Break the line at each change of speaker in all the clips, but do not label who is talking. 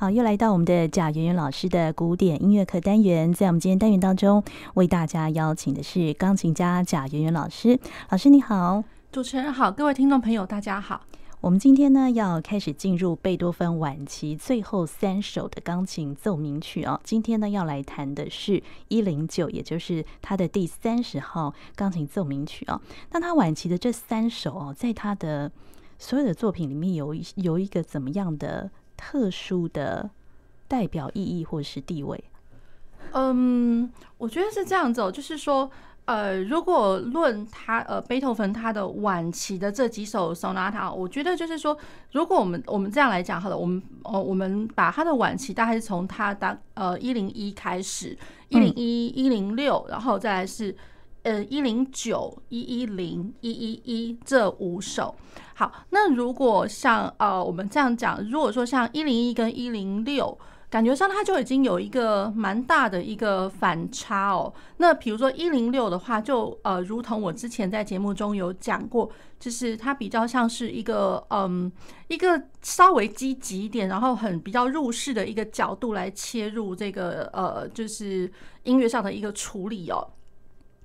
好，又来到我们的贾圆圆老师的古典音乐课单元。在我们今天单元当中，为大家邀请的是钢琴家贾圆圆老师。老师你好，
主持人好，各位听众朋友大家好。
我们今天呢要开始进入贝多芬晚期最后三首的钢琴奏鸣曲哦。今天呢要来谈的是一零九，也就是他的第三十号钢琴奏鸣曲哦。那他晚期的这三首哦，在他的所有的作品里面有一有一个怎么样的？特殊的代表意义或是地位，
嗯，我觉得是这样子哦，就是说，呃，如果论他呃贝多芬他的晚期的这几首 sonata，我觉得就是说，如果我们我们这样来讲好了，我们哦我们把他的晚期大概是从他的呃一零一开始，一零一一零六，然后再来是。呃，一零九、一一零、一一一这五首，好，那如果像呃我们这样讲，如果说像一零一跟一零六，感觉上它就已经有一个蛮大的一个反差哦。那比如说一零六的话，就呃，如同我之前在节目中有讲过，就是它比较像是一个嗯，一个稍微积极一点，然后很比较入世的一个角度来切入这个呃，就是音乐上的一个处理哦。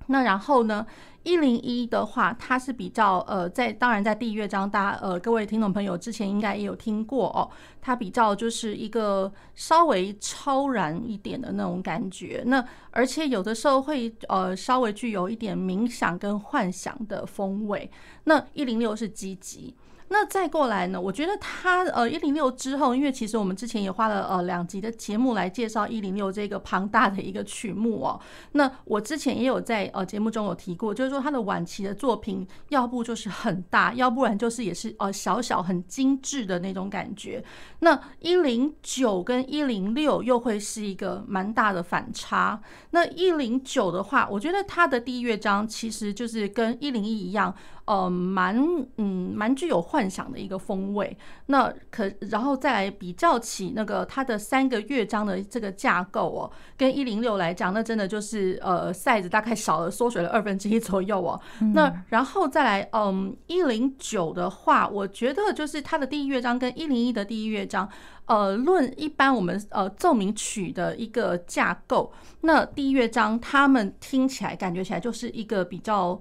那然后呢，一零一的话，它是比较呃，在当然在第一乐章，大家呃各位听众朋友之前应该也有听过哦，它比较就是一个稍微超然一点的那种感觉。那而且有的时候会呃稍微具有一点冥想跟幻想的风味。那一零六是积极。那再过来呢？我觉得他呃一零六之后，因为其实我们之前也花了呃两集的节目来介绍一零六这个庞大的一个曲目哦。那我之前也有在呃节目中有提过，就是说他的晚期的作品，要不就是很大，要不然就是也是呃小小很精致的那种感觉。那一零九跟一零六又会是一个蛮大的反差。那一零九的话，我觉得他的第一乐章其实就是跟一零一一样。呃，蛮嗯，蛮具有幻想的一个风味。那可然后再来比较起那个它的三个乐章的这个架构哦，跟一零六来讲，那真的就是呃，size 大概少了缩水了二分之一左右哦。那然后再来，嗯，一零九的话，我觉得就是它的第一乐章跟一零一的第一乐章，呃，论一般我们呃奏鸣曲的一个架构，那第一乐章他们听起来感觉起来就是一个比较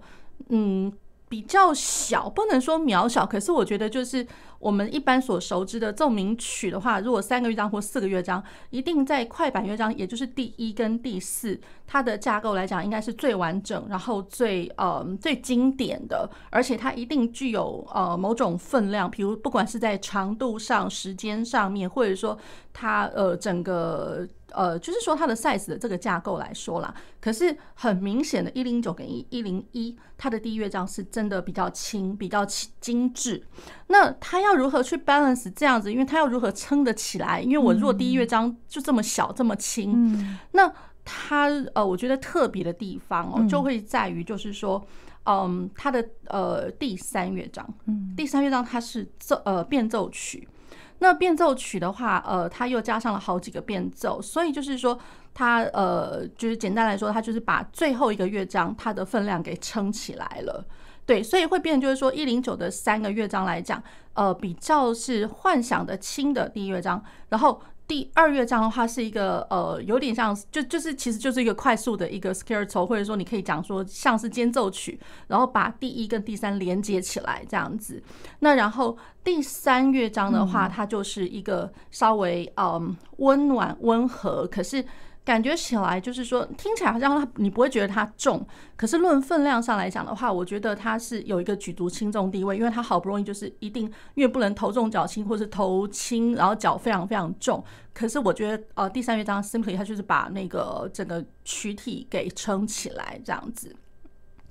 嗯。比较小，不能说渺小，可是我觉得就是我们一般所熟知的奏鸣曲的话，如果三个乐章或四个乐章，一定在快板乐章，也就是第一跟第四，它的架构来讲，应该是最完整，然后最呃最经典的，而且它一定具有呃某种分量，比如不管是在长度上、时间上面，或者说它呃整个。呃，就是说它的 size 的这个架构来说啦，可是很明显的，一零九跟一一零一，它的第一乐章是真的比较轻，比较精致。那它要如何去 balance 这样子？因为它要如何撑得起来？因为我如果第一乐章就这么小，这么轻，那它呃，我觉得特别的地方哦，就会在于就是说，嗯，它的呃第三乐章，嗯第三乐章它是奏呃变奏曲。那变奏曲的话，呃，它又加上了好几个变奏，所以就是说，它呃，就是简单来说，它就是把最后一个乐章它的分量给撑起来了，对，所以会变，就是说一零九的三个乐章来讲，呃，比较是幻想的轻的第一乐章，然后。第二乐章的话是一个呃，有点像就就是其实就是一个快速的一个 scherzo，或者说你可以讲说像是间奏曲，然后把第一跟第三连接起来这样子。那然后第三乐章的话，它就是一个稍微嗯温暖温和，可是。感觉起来就是说，听起来好像它你不会觉得它重，可是论分量上来讲的话，我觉得它是有一个举足轻重地位，因为它好不容易就是一定，因为不能头重脚轻，或是头轻然后脚非常非常重。可是我觉得呃第三乐章 simply 它就是把那个整个躯体给撑起来这样子，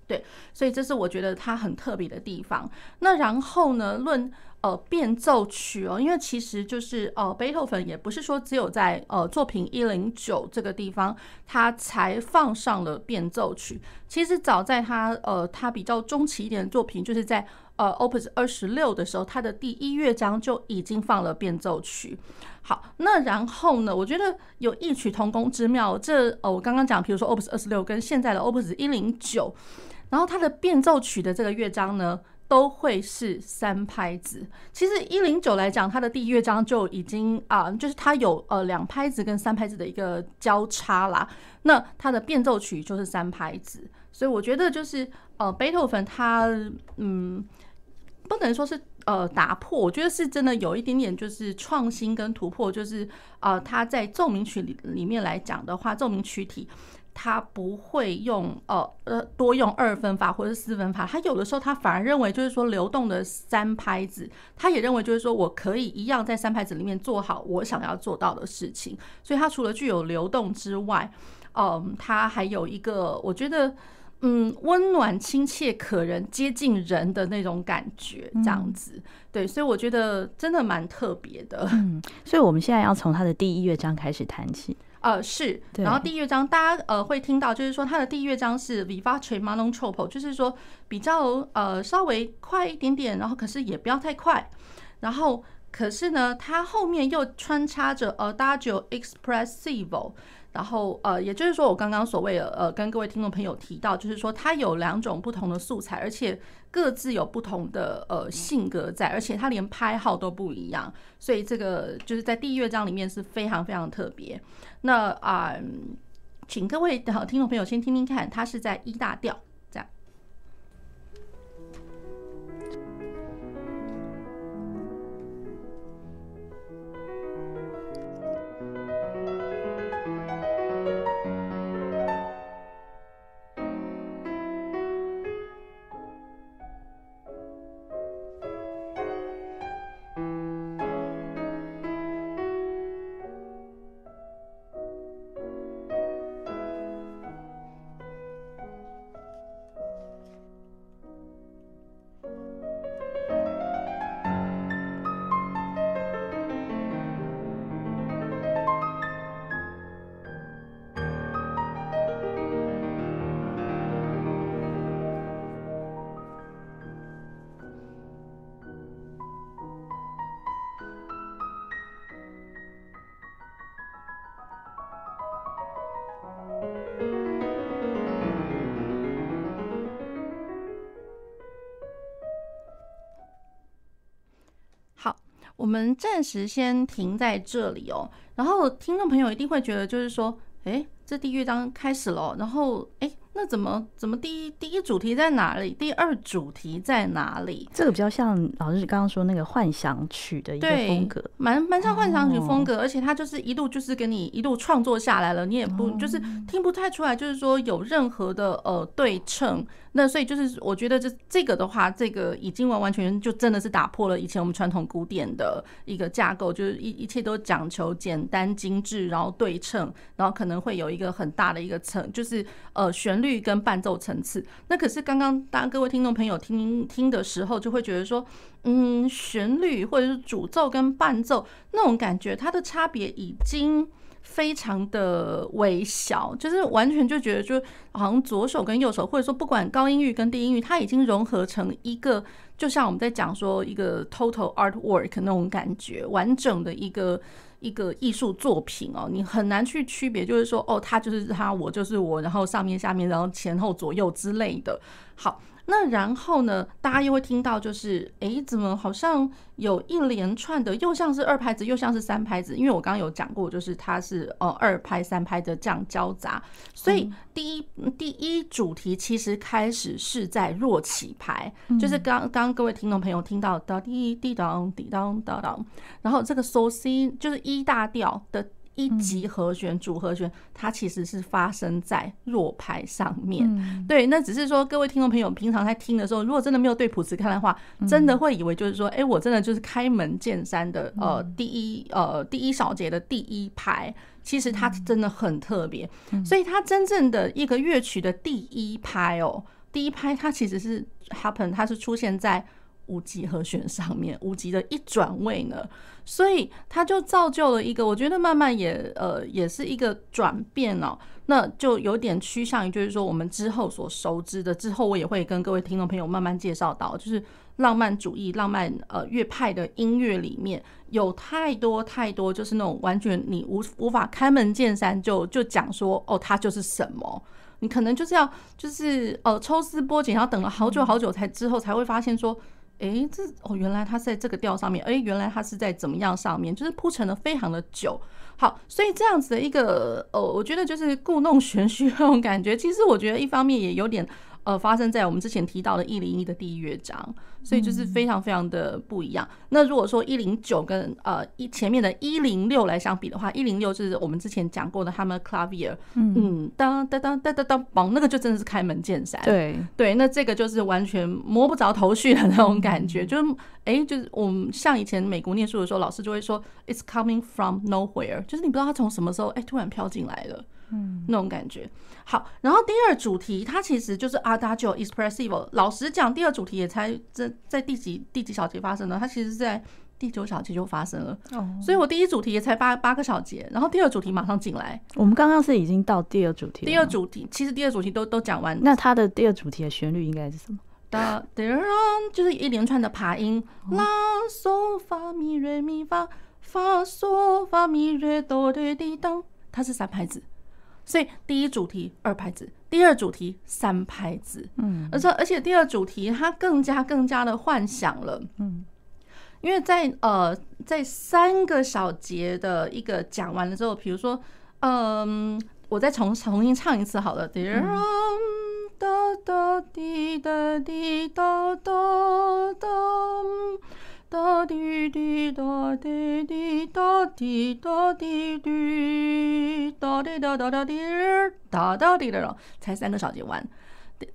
对，所以这是我觉得它很特别的地方。那然后呢，论。呃，变奏曲哦，因为其实就是呃，贝多芬也不是说只有在呃作品一零九这个地方，他才放上了变奏曲。其实早在他呃他比较中期一点的作品，就是在呃 Opus 二十六的时候，他的第一乐章就已经放了变奏曲。好，那然后呢，我觉得有异曲同工之妙。这呃，我刚刚讲，比如说 Opus 二十六跟现在的 Opus 一零九，然后它的变奏曲的这个乐章呢。都会是三拍子。其实一零九来讲，它的第一乐章就已经啊、就是它有呃两拍子跟三拍子的一个交叉啦。那它的变奏曲就是三拍子，所以我觉得就是呃，贝多芬他嗯，不能说是呃打破，我觉得是真的有一点点就是创新跟突破，就是呃，他在奏鸣曲里里面来讲的话，奏鸣曲体。他不会用呃呃多用二分法或者是四分法，他有的时候他反而认为就是说流动的三拍子，他也认为就是说我可以一样在三拍子里面做好我想要做到的事情，所以他除了具有流动之外，嗯，他还有一个我觉得嗯温暖亲切可人接近人的那种感觉，这样子，对，所以我觉得真的蛮特别的。
嗯，所以我们现在要从他的第一乐章开始谈起。
呃，是，然后第一乐章大家呃会听到，就是说它的第一乐章是 Vivace troppo，就是说比较呃稍微快一点点，然后可是也不要太快，然后可是呢，它后面又穿插着 Adagio espressivo。然后呃，也就是说，我刚刚所谓的呃，跟各位听众朋友提到，就是说它有两种不同的素材，而且各自有不同的呃性格在，而且它连拍号都不一样，所以这个就是在第一乐章里面是非常非常特别。那啊、请各位的听众朋友先听听看，它是在一大调。我们暂时先停在这里哦，然后听众朋友一定会觉得，就是说，诶，这第一乐章开始了，然后，诶。那怎么怎么第一第一主题在哪里？第二主题在哪里？
这个比较像老师刚刚说那个幻想曲的一个风格，
蛮蛮像幻想曲风格，而且它就是一路就是给你一路创作下来了，你也不就是听不太出来，就是说有任何的呃对称。那所以就是我觉得这这个的话，这个已经完完全全就真的是打破了以前我们传统古典的一个架构，就是一一切都讲求简单精致，然后对称，然后可能会有一个很大的一个层，就是呃旋律。跟伴奏层次，那可是刚刚当各位听众朋友听听的时候，就会觉得说，嗯，旋律或者是主奏跟伴奏那种感觉，它的差别已经非常的微小，就是完全就觉得就好像左手跟右手，或者说不管高音域跟低音域，它已经融合成一个，就像我们在讲说一个 total artwork 那种感觉，完整的一个。一个艺术作品哦，你很难去区别，就是说，哦，他就是他，我就是我，然后上面、下面，然后前后、左右之类的。好。那然后呢，大家又会听到，就是诶，怎么好像有一连串的，又像是二拍子，又像是三拍子？因为我刚刚有讲过，就是它是呃二拍、三拍的这样交杂。所以第一第一主题其实开始是在弱起拍，就是刚刚刚各位听众朋友听到的滴滴当滴当当当，然后这个 So C 就是一大调的。一级和弦主和弦，它其实是发生在弱拍上面。对，那只是说各位听众朋友平常在听的时候，如果真的没有对谱子看的话，真的会以为就是说，哎，我真的就是开门见山的，呃，第一呃第一小节的第一拍，其实它真的很特别。所以它真正的一个乐曲的第一拍哦，第一拍它其实是 happen，它是出现在。五级和弦上面，五级的一转位呢，所以它就造就了一个，我觉得慢慢也呃也是一个转变哦，那就有点趋向于就是说我们之后所熟知的，之后我也会跟各位听众朋友慢慢介绍到，就是浪漫主义、浪漫呃乐派的音乐里面有太多太多，就是那种完全你无无法开门见山就就讲说哦，它就是什么。你可能就是要就是呃抽丝剥茧，要等了好久好久才之后才会发现说，哎、这哦原来它是在这个调上面，哎、原来它是在怎么样上面，就是铺陈的非常的久。好，所以这样子的一个哦，我觉得就是故弄玄虚那种感觉。其实我觉得一方面也有点。呃，发生在我们之前提到的一零一的第一乐章，所以就是非常非常的不一样。嗯、那如果说一零九跟呃一前面的一零六来相比的话，一零六是我们之前讲过的 Hammer Clavier，嗯，当当当当当当，嘣，那个就真的是开门见山。对对，那这个就是完全摸不着头绪的那种感觉，嗯、就是哎、欸，就是我们像以前美国念书的时候，老师就会说 It's coming from nowhere，就是你不知道它从什么时候哎、欸、突然飘进来了。嗯，那种感觉好。然后第二主题它其实就是 Adagio Espressivo。老实讲，第二主题也才在在第几第几小节发生的？它其实是在第九小节就发生了。哦，所以我第一主题也才八八个小节，然后第二主题马上进来。
我们刚刚是已经到第二主题。
第二主题其实第二主题都都讲完。
那它的第二主题的旋律应该是什么？
哒哒就是一连串的爬音，拉嗦发咪瑞咪发发嗦发咪瑞哆瑞滴当，它是三拍子。所以第一主题二拍子，第二主题三拍子，嗯，而且而且第二主题它更加更加的幻想了，嗯，因为在呃在三个小节的一个讲完了之后，比如说，嗯，我再重重新唱一次好了，哒哒哒滴哒滴哒哒哒。哒滴滴哒滴滴哒滴哒滴滴哒滴哒哒哒滴哒哒滴哒，才三个小节完。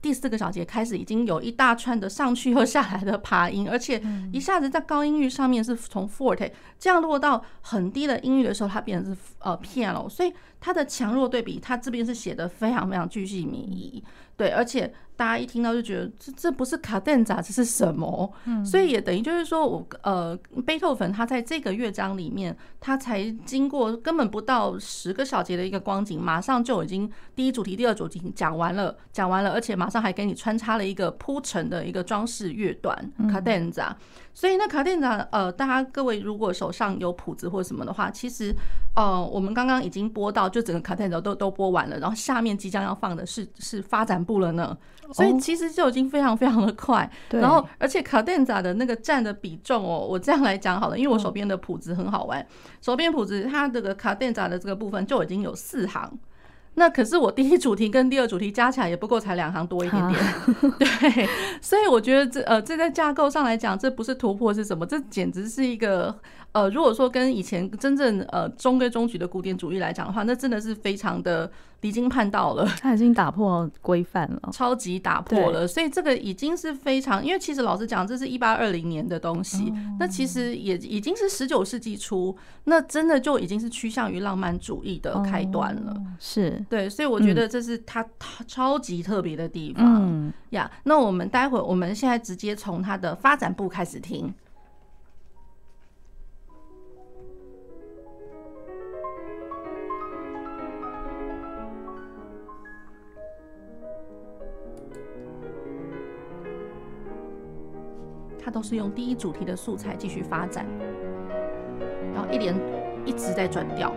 第四个小节开始已经有一大串的上去又下来的爬音，而且一下子在高音域上面是从 forte 降落到很低的音域的时候，它变成是呃 piano，所以它的强弱对比，它这边是写的非常非常巨细靡遗。对，而且大家一听到就觉得这这不是卡顿扎，这是什么？嗯，所以也等于就是说我呃，贝多芬他在这个乐章里面，他才经过根本不到十个小节的一个光景，马上就已经第一主题、第二主题讲完了，讲完了，而且马上还给你穿插了一个铺陈的一个装饰乐段卡顿扎。所以那卡店长呃，大家各位如果手上有谱子或什么的话，其实呃，我们刚刚已经播到就整个卡店长都都播完了，然后下面即将要放的是是发展。部了呢，所以其实就已经非常非常的快。然后，而且卡店长的那个占的比重哦，我这样来讲好了，因为我手边的谱子很好玩，手边谱子它这个卡店长的这个部分就已经有四行。那可是我第一主题跟第二主题加起来也不过才两行多一点点，对。所以我觉得这呃，这在架构上来讲，这不是突破是什么？这简直是一个。呃，如果说跟以前真正呃中规中矩的古典主义来讲的话，那真的是非常的离经叛道了。
他已经打破规范了，
超级打破了。所以这个已经是非常，因为其实老实讲，这是一八二零年的东西，那其实也已经是十九世纪初，那真的就已经是趋向于浪漫主义的开端了。
是
对，所以我觉得这是他超级特别的地方呀。那我们待会儿我们现在直接从他的发展部开始听。都是用第一主题的素材继续发展，然后一连一直在转调，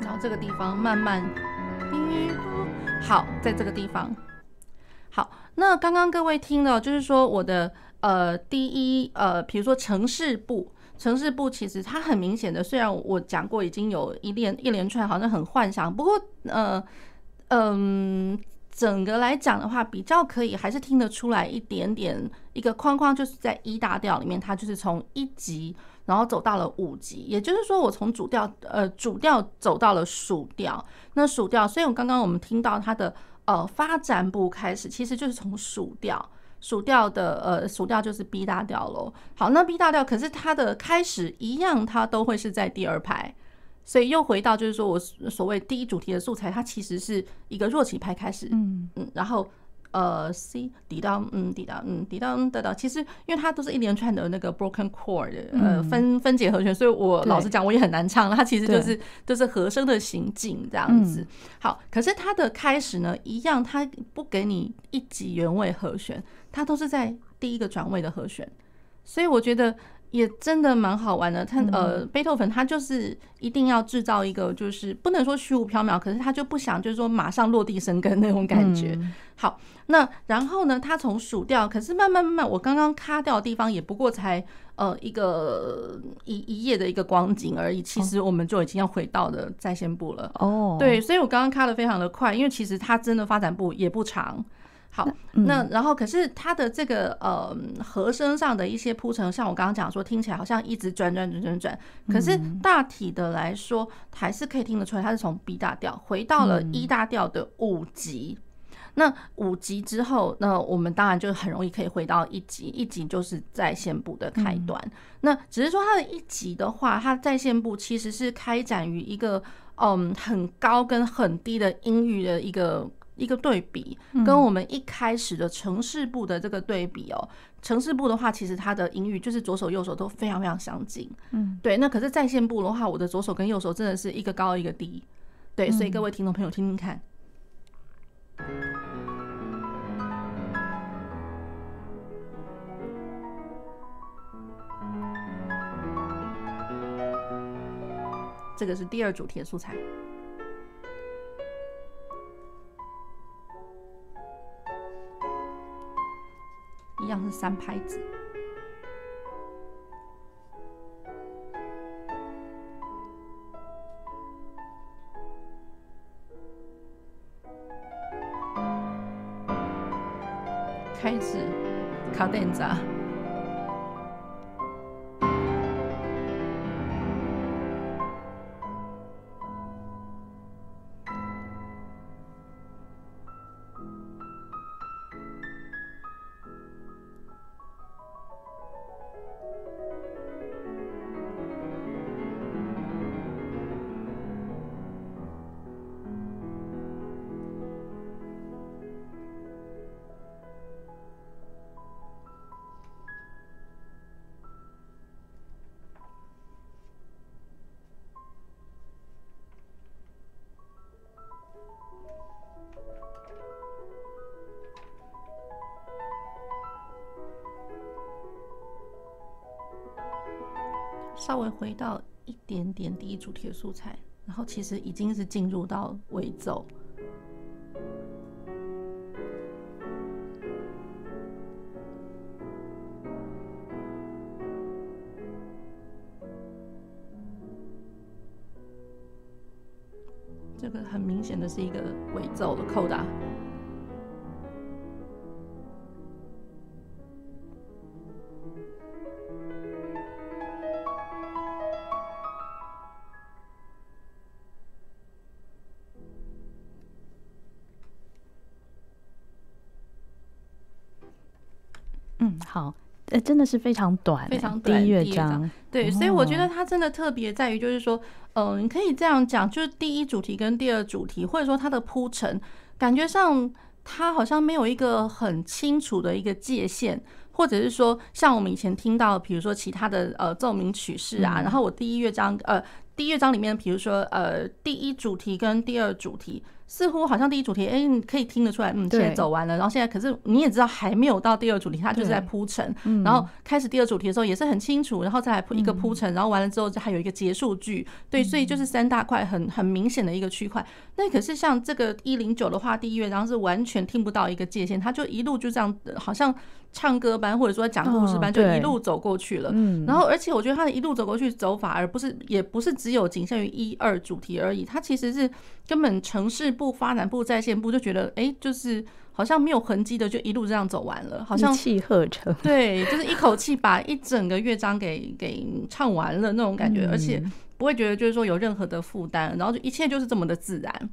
然后这个地方慢慢，好，在这个地方，好，那刚刚各位听到就是说我的呃第一呃，比如说城市部。城市部其实它很明显的，虽然我讲过已经有一连一连串好像很幻想，不过呃嗯，整个来讲的话比较可以还是听得出来一点点一个框框，就是在一大调里面，它就是从一级然后走到了五级，也就是说我从主调呃主调走到了属调，那属调，所以我刚刚我们听到它的呃发展部开始，其实就是从属调。属调的呃，属调就是 B 大调喽。好，那 B 大调可是它的开始一样，它都会是在第二拍，所以又回到就是说我所谓第一主题的素材，它其实是一个弱起拍开始，嗯嗯，然后呃 C 抵到嗯抵到嗯抵到嗯得到，其实因为它都是一连串的那个 broken chord 的呃分分解和弦，所以我老实讲我也很难唱。它其实就是就是和声的行进这样子。好，可是它的开始呢一样，它不给你一级原位和弦，它都是在第一个转位的和弦，所以我觉得。也真的蛮好玩的，它呃，贝多芬他就是一定要制造一个，就是不能说虚无缥缈，可是他就不想就是说马上落地生根那种感觉。好，那然后呢，他从属调，可是慢慢慢慢，我刚刚卡掉的地方也不过才呃一个一一夜的一个光景而已，其实我们就已经要回到了在线部了。哦，对，所以我刚刚卡的非常的快，因为其实它真的发展部也不长。好，那然后可是它的这个呃和声上的一些铺陈，像我刚刚讲说，听起来好像一直转转转转转，可是大体的来说，还是可以听得出来，它是从 B 大调回到了 E 大调的五级。那五级之后，那我们当然就很容易可以回到一级，一级就是在线部的开端。那只是说它的一级的话，它在线部其实是开展于一个嗯很高跟很低的音域的一个。一个对比，跟我们一开始的城市部的这个对比哦，城市部的话，其实它的音域就是左手右手都非常非常相近，嗯，对。那可是在线部的话，我的左手跟右手真的是一个高一个低，对。所以各位听众朋友听听看，这个是第二主题的素材。三拍子，开始卡电扎。主题的素材，然后其实已经是进入到尾奏。这个很明显的是一个尾奏的扣打。
呃，真的是非常短，
非常短。第一乐章，对，
哦、
所以我觉得它真的特别在于，就是说，嗯、呃，你可以这样讲，就是第一主题跟第二主题，或者说它的铺陈，感觉上它好像没有一个很清楚的一个界限，或者是说，像我们以前听到，比如说其他的呃奏鸣曲式啊，嗯、然后我第一乐章，呃，第一乐章里面，比如说呃，第一主题跟第二主题。似乎好像第一主题，哎、欸，你可以听得出来，嗯，现在走完了。然后现在，可是你也知道还没有到第二主题，它就是在铺陈。然后开始第二主题的时候也是很清楚，然后再来铺一个铺陈，然后完了之后就还有一个结束句。对，所以就是三大块很很明显的一个区块。那可是像这个一零九的话，第一乐章是完全听不到一个界限，它就一路就这样，好像唱歌班或者说讲故事班，就一路走过去了。然后而且我觉得它的一路走过去走法，而不是也不是只有仅限于一二主题而已，它其实是根本呈示部、发展部、在线部就觉得，哎、欸，就是好像没有痕迹的，就一路这样走完了，好像
一气呵成。对，
就是一口气把一整个乐章给给唱完了那种感觉，而且不会觉得就是说有任何的负担，然后就一切就是这么的自然。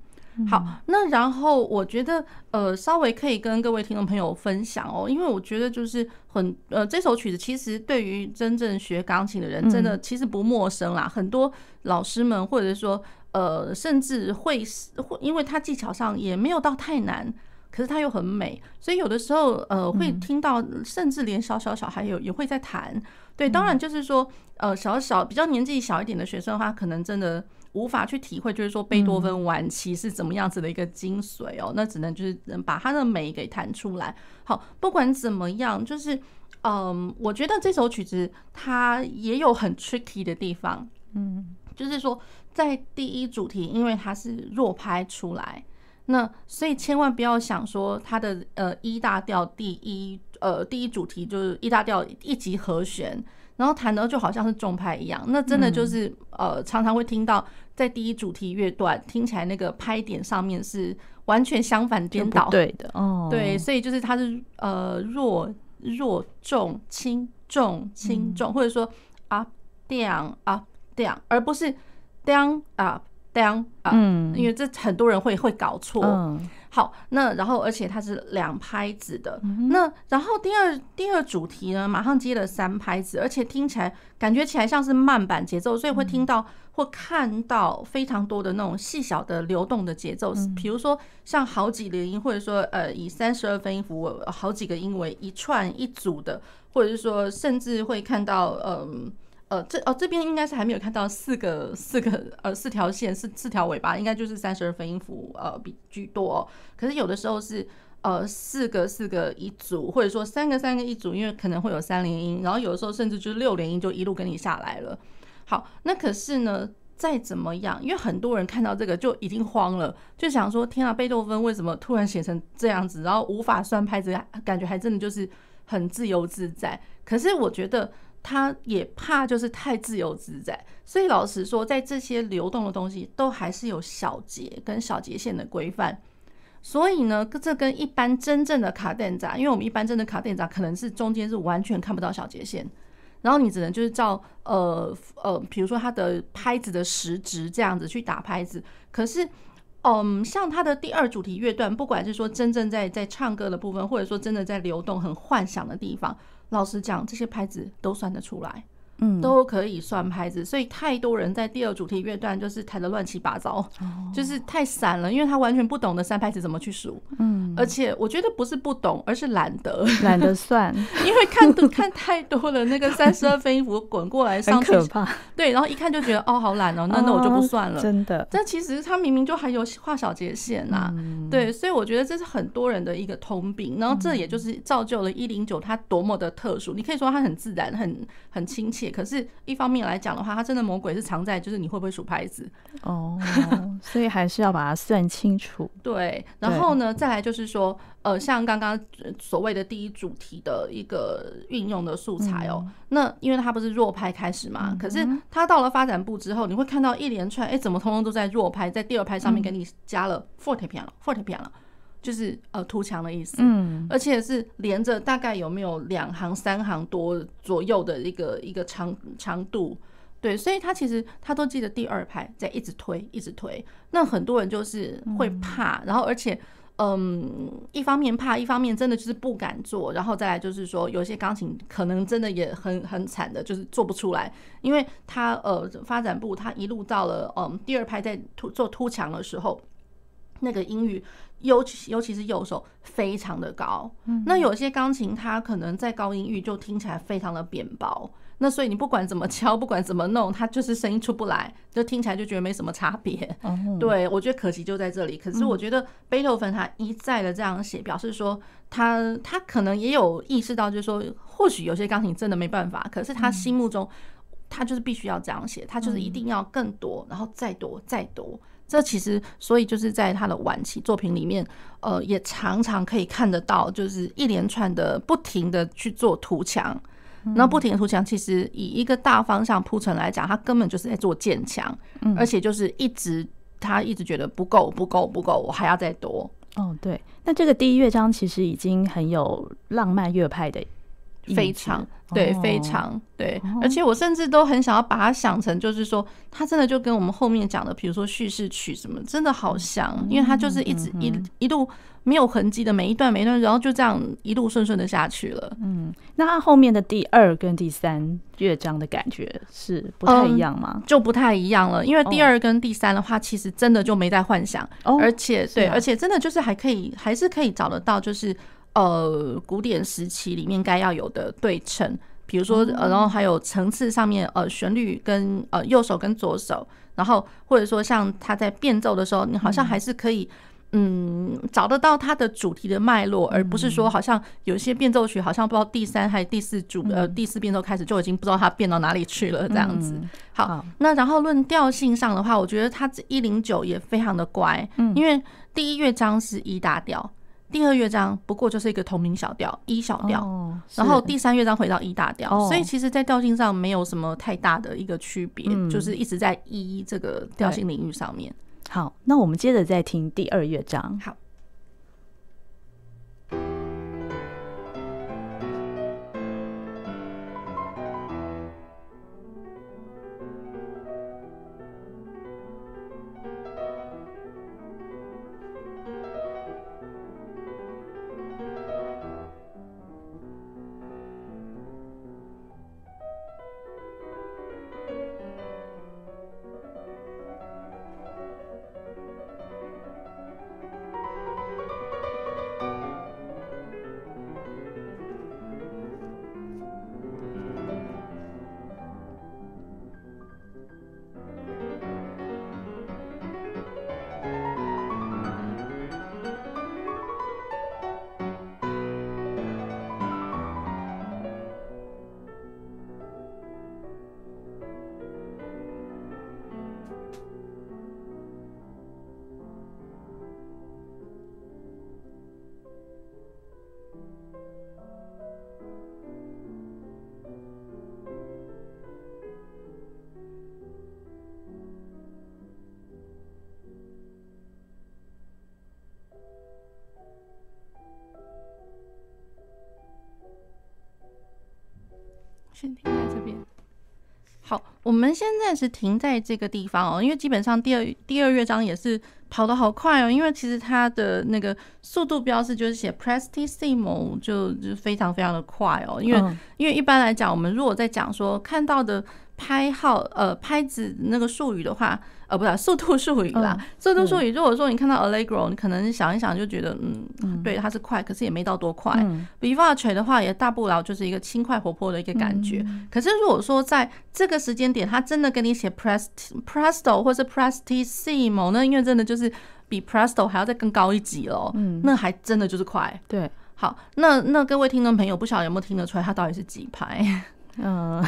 好，那然后我觉得呃，稍微可以跟各位听众朋友分享哦，因为我觉得就是很呃，这首曲子其实对于真正学钢琴的人，真的其实不陌生啦，很多老师们或者说。呃，甚至会会，因为它技巧上也没有到太难，可是它又很美，所以有的时候呃会听到，甚至连小小小孩有也会在弹。对，当然就是说呃小小比较年纪小一点的学生的话，可能真的无法去体会，就是说贝多芬晚期是怎么样子的一个精髓哦，那只能就是能把它的美给弹出来。好，不管怎么样，就是嗯，我觉得这首曲子它也有很 tricky 的地方，嗯，就是说在第一主题，因为它是弱拍出来。那所以千万不要想说它的呃一大调第一呃第一主题就是一大调一级和弦，然后弹的就好像是重拍一样，那真的就是呃常常会听到在第一主题乐段听起来那个拍点上面是完全相反颠倒，
对的哦，
对，所以就是它是呃弱弱重轻重轻重，或者说 up down up down，而不是 down up。这啊，嗯，因为这很多人会会搞错。嗯，好，那然后而且它是两拍子的，那然后第二第二主题呢，马上接了三拍子，而且听起来感觉起来像是慢板节奏，所以会听到或看到非常多的那种细小的流动的节奏，比如说像好几连音，或者说呃以三十二分音符好几个音为一串一组的，或者是说甚至会看到嗯。呃，呃这哦这边应该是还没有看到四个四个呃四条线四四条尾巴，应该就是三十二分音符呃比居多哦。可是有的时候是呃四个四个一组，或者说三个三个一组，因为可能会有三连音，然后有的时候甚至就是六连音就一路跟你下来了。好，那可是呢，再怎么样，因为很多人看到这个就已经慌了，就想说天啊，贝多芬为什么突然写成这样子，然后无法算拍子，感觉还真的就是很自由自在。可是我觉得。他也怕就是太自由自在，所以老实说，在这些流动的东西都还是有小节跟小节线的规范。所以呢，这跟一般真正的卡电扎，因为我们一般真的卡电扎可能是中间是完全看不到小节线，然后你只能就是照呃呃，比如说它的拍子的时值这样子去打拍子。可是，嗯，像它的第二主题乐段，不管是说真正在在唱歌的部分，或者说真的在流动很幻想的地方。老实讲，这些牌子都算得出来。嗯，都可以算拍子，所以太多人在第二主题乐段就是弹的乱七八糟，就是太散了，因为他完全不懂得三拍子怎么去数。嗯，而且我觉得不是不懂，而是懒得
懒得算，
因为看的看太多了，那个 三十二分音符滚过来上去，对，然后一看就觉得哦，好懒哦，那 那我就不算了。
真的，
但其实他明明就还有画小节线呐，对，所以我觉得这是很多人的一个通病，然后这也就是造就了一零九它多么的特殊。你可以说它很自然，很很亲切。可是，一方面来讲的话，它真的魔鬼是藏在就是你会不会数拍子
哦，所以还是要把它算清楚。
对，然后呢，再来就是说，呃，像刚刚所谓的第一主题的一个运用的素材哦，那因为它不是弱拍开始嘛，可是它到了发展部之后，你会看到一连串，哎，怎么通通都在弱拍，在第二拍上面给你加了 forte piano 了，forte piano 了。就是呃突墙的意思，嗯，而且是连着大概有没有两行三行多左右的一个一个长长度，对，所以他其实他都记得第二排在一直推一直推，那很多人就是会怕，然后而且嗯，一方面怕，一方面真的就是不敢做，然后再来就是说有些钢琴可能真的也很很惨的，就是做不出来，因为他呃发展部他一路到了嗯第二排在突做突墙的时候。那个音域，尤其尤其是右手非常的高，那有些钢琴它可能在高音域就听起来非常的扁薄，那所以你不管怎么敲，不管怎么弄，它就是声音出不来，就听起来就觉得没什么差别。对，我觉得可惜就在这里。可是我觉得贝多芬他一再的这样写，表示说他他可能也有意识到，就是说或许有些钢琴真的没办法，可是他心目中他就是必须要这样写，他就是一定要更多，然后再多再多。这其实，所以就是在他的晚期作品里面，呃，也常常可以看得到，就是一连串的不停的去做图墙，那不停的图墙，其实以一个大方向铺陈来讲，他根本就是在做建强，而且就是一直他一直觉得不够不够不够，我还要再多。
哦，对，那这个第一乐章其实已经很有浪漫乐派的
非常对，
哦、
非常对，
哦、
而且我甚至都很想要把它想成，就是说，它真的就跟我们后面讲的，比如说叙事曲什么，真的好像，嗯、因为它就是一直一、嗯、一路没有痕迹的每一段每一段，然后就这样一路顺顺的下去了。
嗯，那它后面的第二跟第三乐章的感觉是不太一样吗？
嗯、就不太一样了，因为第二跟第三的话，其实真的就没在幻想，哦、而且对，啊、而且真的就是还可以，还是可以找得到，就是。呃，古典时期里面该要有的对称，比如说，呃，然后还有层次上面，呃，旋律跟呃右手跟左手，然后或者说像他在变奏的时候，你好像还是可以，嗯，找得到它的主题的脉络，而不是说好像有些变奏曲好像不知道第三还是第四主，呃，第四变奏开始就已经不知道它变到哪里去了这样子。好，那然后论调性上的话，我觉得它这一零九也非常的乖，因为第一乐章是一大调。第二乐章不过就是一个同名小调一小调，哦、然后第三乐章回到一大调，哦、所以其实，在调性上没有什么太大的一个区别，嗯、就是一直在一这个调性领域上面。
好，那我们接着再听第二乐章。
好。先停在这边。好，我们现在是停在这个地方哦，因为基本上第二第二乐章也是跑得好快哦，因为其实它的那个速度标示就是写 prestissimo，就就非常非常的快哦，因为、嗯、因为一般来讲，我们如果在讲说看到的。拍号呃拍子那个术语的话，呃不是速度术语啦，速度术语。如果说你看到 allegro，你可能想一想就觉得嗯，对，它是快，可是也没到多快。vivace 的话也大不了就是一个轻快活泼的一个感觉。可是如果说在这个时间点，他真的跟你写 presto 或是 prestissimo，那因为真的就是比 presto 还要再更高一级了，嗯，那还真的就是快。
对，
好，那那各位听众朋友，不晓得有没有听得出来，它到底是几拍？
嗯，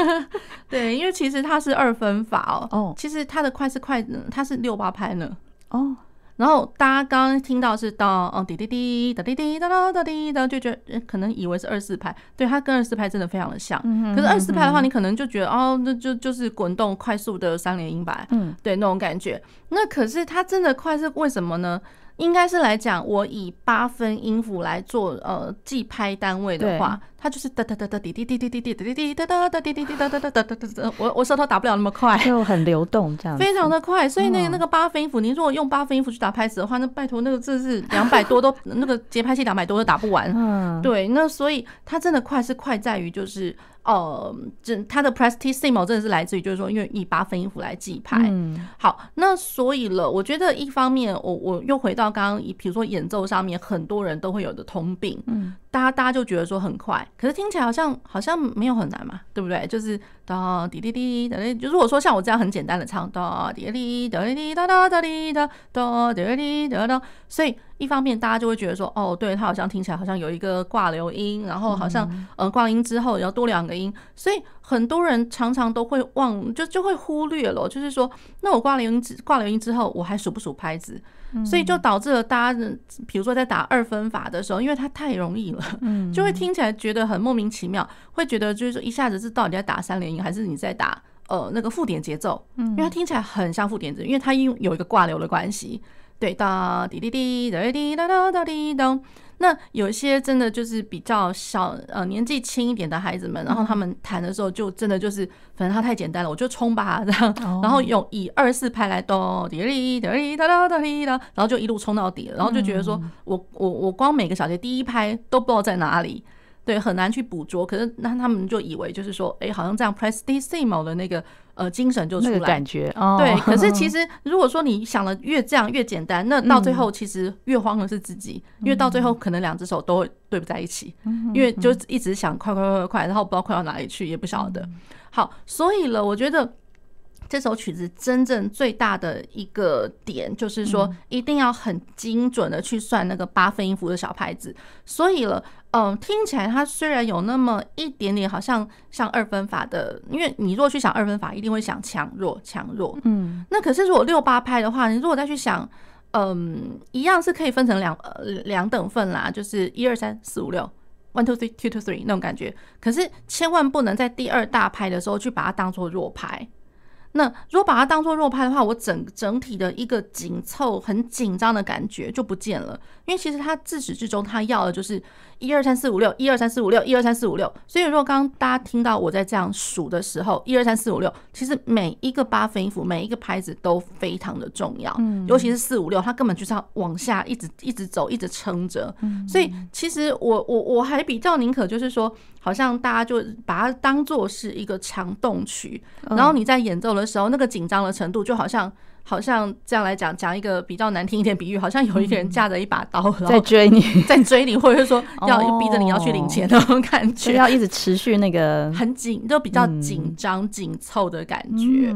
对，因为其实它是二分法哦。
哦，
其实它的快是快，它是六八拍呢。
哦，
然后大家刚刚听到是到哦滴滴滴哒滴滴哒哒哒滴哒，就觉得可能以为是二四拍。对，它跟二四拍真的非常的像。可是二四拍的话，你可能就觉得哦，那就就是滚动快速的三连音吧。嗯，对，那种感觉。那可是它真的快是为什么呢？应该是来讲，我以八分音符来做呃计拍单位的话，它就是哒哒哒哒滴滴滴滴滴滴滴滴哒哒哒滴滴滴哒哒哒哒哒哒，我我舌头打不了那么快，
就很流动这样，
非常的快。所以那个那个八分音符，你如果用八分音符去打拍子的话，那拜托那个这是两百多都那个节拍器两百多都打不完。嗯，对，那所以它真的快是快在于就是。呃，这它的 prestissimo 真的是来自于，就是说，因为以八分音符来记拍。嗯，好，那所以了，我觉得一方面，我我又回到刚刚，比如说演奏上面，很多人都会有的通病。嗯。大家大家就觉得说很快，可是听起来好像好像没有很难嘛，对不对？就是哒滴滴滴哒滴，就如果说像我这样很简单的唱哒滴滴哒滴哒哒哒滴哒哒滴滴哒哒，所以一方面大家就会觉得说，哦，对，它好像听起来好像有一个挂留音，然后好像呃挂音之后要多两个音，所以很多人常常都会忘，就就会忽略了，就是说，那我挂留音挂留音之后，我还数不数拍子？所以就导致了大家，比如说在打二分法的时候，因为它太容易了，就会听起来觉得很莫名其妙，会觉得就是说一下子是到底在打三连音，还是你在打呃那个附点节奏？因为它听起来很像附点子，因为它因为有一个挂流的关系。对，哒滴滴滴哒滴哒哒哒滴咚。那有一些真的就是比较小呃年纪轻一点的孩子们，然后他们弹的时候就真的就是，反正它太简单了，我就冲吧这样，然后用以二四拍来咚滴哩滴哩哒哒哒滴哒，然后就一路冲到底了，然后就觉得说我我我光每个小节第一拍都不知道在哪里。对，很难去捕捉。可是那他们就以为就是说，哎，好像这样 prestissimo 的那个呃精神就出来，
感觉。哦、
对，可是 其实如果说你想的越这样越简单，那到最后其实越慌的是自己，嗯、因为到最后可能两只手都会对不在一起，嗯、因为就一直想快快快快，然后不知道快到哪里去，也不晓得。好，所以了，我觉得。这首曲子真正最大的一个点，就是说一定要很精准的去算那个八分音符的小拍子。所以了，嗯，听起来它虽然有那么一点点好像像二分法的，因为你如果去想二分法，一定会想强弱强弱。嗯，那可是如果六八拍的话，你如果再去想，嗯，一样是可以分成两呃两等份啦，就是一二三四五六，one two three two two three 那种感觉。可是千万不能在第二大拍的时候去把它当做弱拍。那如果把它当做弱拍的话，我整整体的一个紧凑、很紧张的感觉就不见了。因为其实它自始至终，它要的就是一二三四五六，一二三四五六，一二三四五六。所以如果刚刚大家听到我在这样数的时候，一二三四五六，其实每一个八分音符，每一个拍子都非常的重要。嗯，尤其是四五六，它根本就是要往下一直一直走，一直撑着。所以其实我我我还比较宁可就是说，好像大家就把它当做是一个强动曲，然后你在演奏的时候，那个紧张的程度就好像。好像这样来讲，讲一个比较难听一点比喻，好像有一个人架着一把刀
在追你，
在追你，或者说要逼着你要去领钱那种感觉，
要一直持续那个
很紧，就比较紧张紧凑的感觉。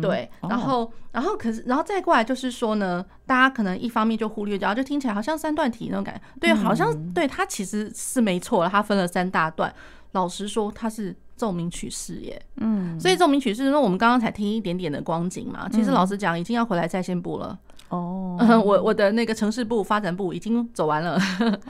对，然后，然后可是，然后再过来就是说呢，大家可能一方面就忽略掉，就听起来好像三段体那种感觉。对，好像对他其实是没错了，它分了三大段。老实说，他是。奏鸣曲式耶，嗯，所以奏鸣曲式，那我们刚刚才听一点点的光景嘛，其实老实讲，已经要回来在线部了。哦，我我的那个城市部发展部已经走完了。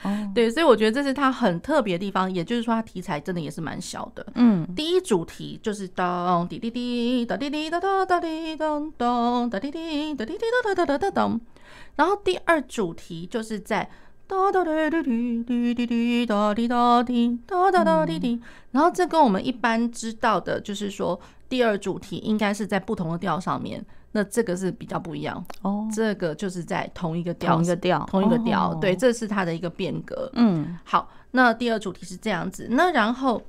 哦，对，所以我觉得这是它很特别的地方，也就是说它题材真的也是蛮小的。嗯，第一主题就是咚滴滴滴哒滴滴哒哒哒滴咚咚哒滴滴哒滴滴哒哒哒哒咚，然后第二主题就是在。哒哒哒滴滴滴滴滴哒滴哒滴哒哒哒滴滴，然后这跟我们一般知道的，就是说第二主题应该是在不同的调上面，那这个是比较不一样。哦。这个就是在同一个调，同一个调，同一个调，对，这是它的一个变革。嗯，好，那第二主题是这样子，那然后，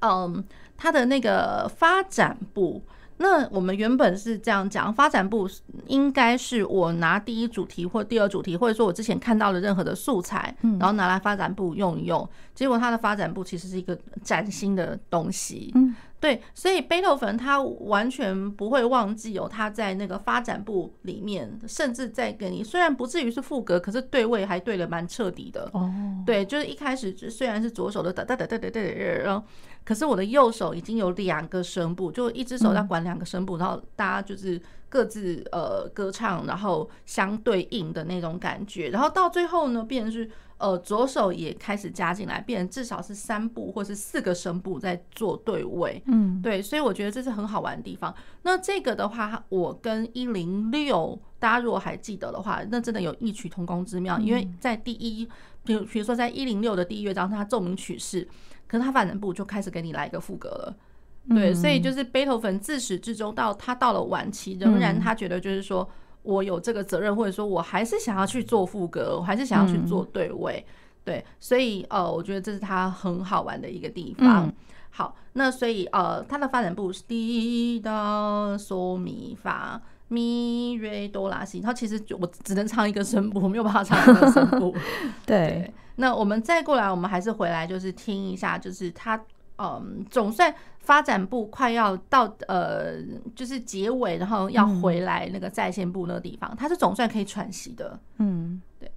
嗯，它的那个发展部，那我们原本是这样讲，发展部应该是我拿第一主题或第二主题，或者说我之前看到的任何的素材，然后拿来发展部用一用。结果它的发展部其实是一个崭新的东西，对，所以贝多芬他完全不会忘记有他在那个发展部里面，甚至在跟你虽然不至于是副歌，可是对位还对的蛮彻底的。哦，对，就是一开始虽然是左手的哒哒哒哒哒哒，然后。可是我的右手已经有两个声部，就一只手在管两个声部，然后大家就是各自呃歌唱，然后相对应的那种感觉，然后到最后呢，变成是呃左手也开始加进来，变成至少是三部或是四个声部在做对位，嗯，对，所以我觉得这是很好玩的地方。那这个的话，我跟一零六，大家如果还记得的话，那真的有异曲同工之妙，因为在第一，比如比如说在一零六的第一乐章，它奏鸣曲式。可是它反正部就开始给你来一个副歌了，对，所以就是贝多芬自始至终到他到了晚期，仍然他觉得就是说我有这个责任，或者说我还是想要去做副歌，我还是想要去做对位，对，所以呃，我觉得这是他很好玩的一个地方。好，那所以呃，他的发展部是滴答嗦咪发咪瑞哆拉西，他其实我只能唱一个声部，我没有办法唱两个声部，对。那我们再过来，我们还是回来，就是听一下，就是他，嗯，总算发展部快要到，呃，就是结尾，然后要回来那个在线部那个地方，他是总算可以喘息的，嗯，对，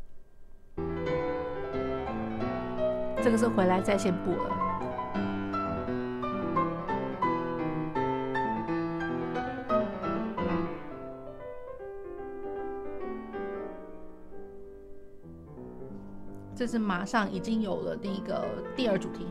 这个是回来在线部了。这是马上已经有了第一个第二主题。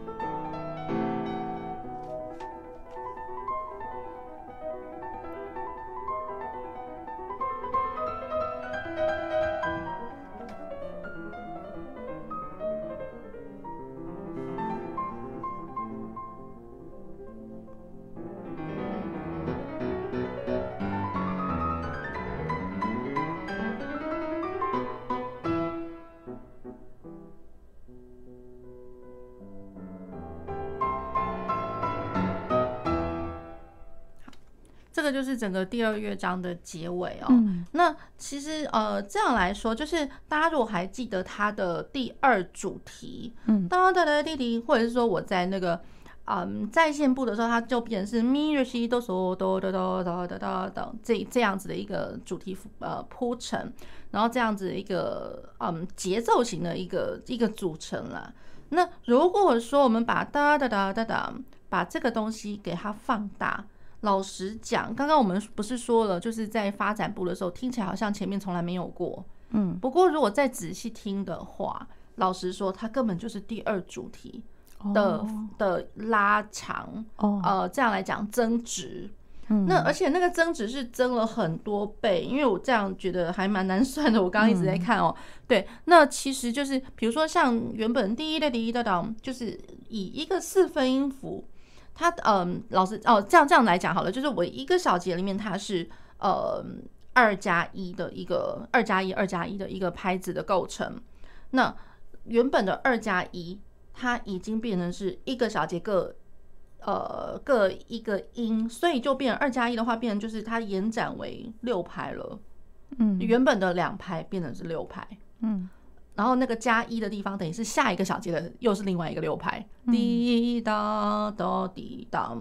整个第二乐章的结尾哦。
嗯、
那其实呃这样来说，就是大家如果还记得它的第二主题，
嗯，
哒哒哒滴滴，或者是说我在那个嗯在线部的时候，它就变成是咪瑞西哆嗦哆哆哆哆哆哆等这这样子的一个主题呃铺陈，然后这样子一个嗯节奏型的一个一个组成了。那如果说我们把哒哒哒哒哒把这个东西给它放大，老实讲，刚刚我们不是说了，就是在发展部的时候听起来好像前面从来没有过，
嗯，
不过如果再仔细听的话，老实说，它根本就是第二主题的、哦、的拉长，
哦，
呃，这样来讲增值。
嗯、
那而且那个增值是增了很多倍，因为我这样觉得还蛮难算的。我刚刚一直在看哦，嗯、对，那其实就是比如说像原本第一的第一的档，就是以一个四分音符，它嗯，老师哦，这样这样来讲好了，就是我一个小节里面它是呃二加一的一个二加一二加一的一个拍子的构成，那原本的二加一它已经变成是一个小节各。呃，各一个音，所以就变成二加一的话，变成就是它延展为六拍了。
嗯，
原本的两拍变成是六拍。
嗯，然
后那个加一的地方，等于是下一个小节的又是另外一个六拍。滴答答滴答，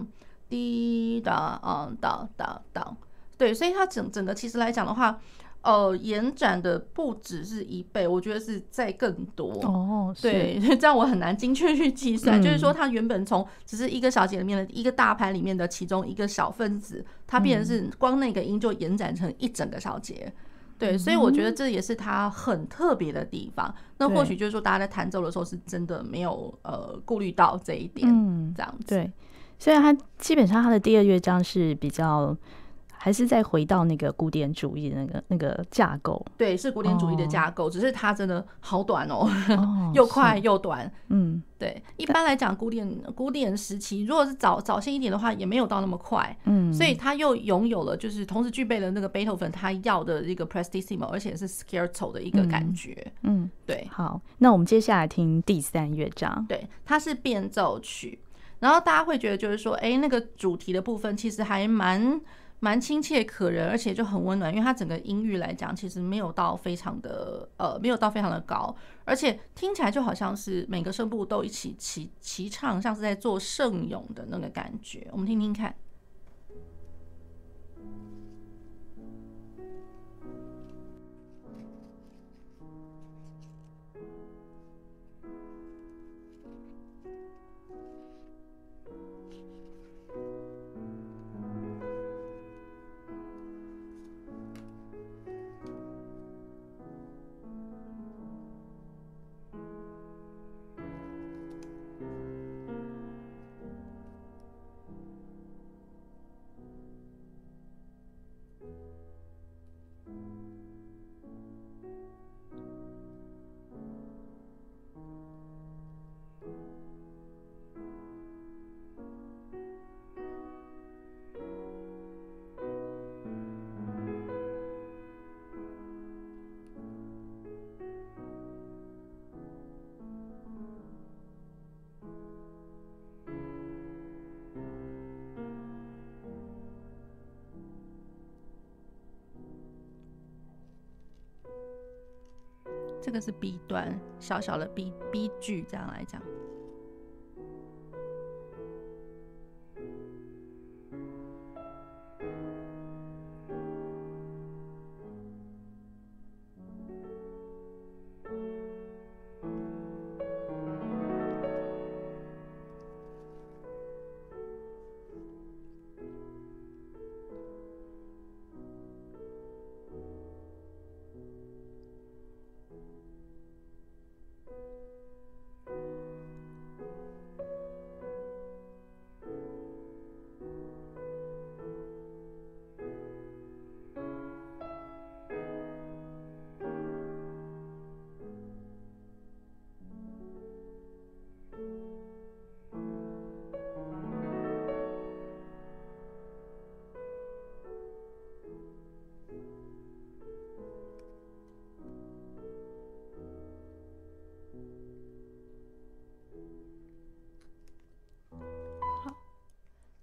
滴答啊哒哒哒。对，所以它整整个其实来讲的话。呃，延展的不只是一倍，我觉得是在更多
哦。
对，这样我很难精确去计算。嗯、就是说，它原本从只是一个小节里面的一个大拍里面的其中一个小分子，它变成是光那个音就延展成一整个小节。嗯、对，所以我觉得这也是它很特别的地方。嗯、那或许就是说，大家在弹奏的时候是真的没有呃顾虑到这一点。嗯，这样子。
对，虽然它基本上它的第二乐章是比较。还是再回到那个古典主义的那个那个架构，
对，是古典主义的架构，只是它真的好短哦，又快又短。嗯，对，一般来讲，古典古典时期，如果是早早些一点的话，也没有到那么快。嗯，所以他又拥有了，就是同时具备了那个贝多芬他要的一个 prestissimo，而且是 scherzo 的一个感觉。嗯，对。
好，那我们接下来听第三乐章，
对，它是变奏曲，然后大家会觉得就是说，哎，那个主题的部分其实还蛮。蛮亲切可人，而且就很温暖，因为它整个音域来讲，其实没有到非常的呃，没有到非常的高，而且听起来就好像是每个声部都一起齐齐唱，像是在做圣咏的那个感觉。我们听听看。是 B 端，小小的 B B 句，这样来讲。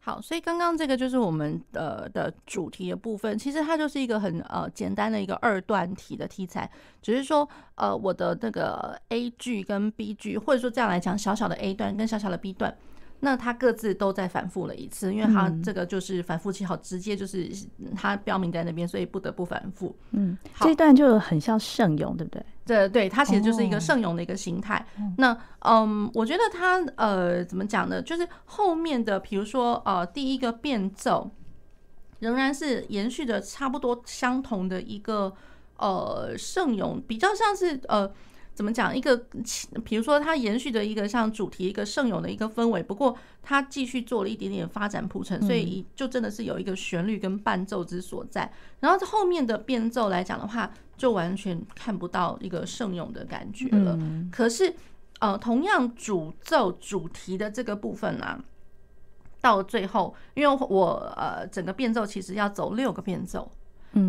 好，所以刚刚这个就是我们呃的主题的部分，其实它就是一个很呃简单的一个二段体的题材，只是说呃我的那个 A 句跟 B 句，或者说这样来讲，小小的 A 段跟小小的 B 段。那他各自都在反复了一次，因为他这个就是反复记号，直接就是他标明在那边，所以不得不反复。
嗯，这一段就很像圣咏，对不对？
对对，它其实就是一个圣咏的一个形态。哦、那嗯，我觉得它呃怎么讲呢？就是后面的，比如说呃第一个变奏，仍然是延续着差不多相同的一个呃圣咏，比较像是呃。怎么讲？一个，比如说，它延续的一个像主题，一个圣咏的一个氛围。不过，它继续做了一点点发展铺陈，所以就真的是有一个旋律跟伴奏之所在。然后后面的变奏来讲的话，就完全看不到一个圣咏的感觉了。可是，呃，同样主奏主题的这个部分呢、啊，到最后，因为我呃整个变奏其实要走六个变奏。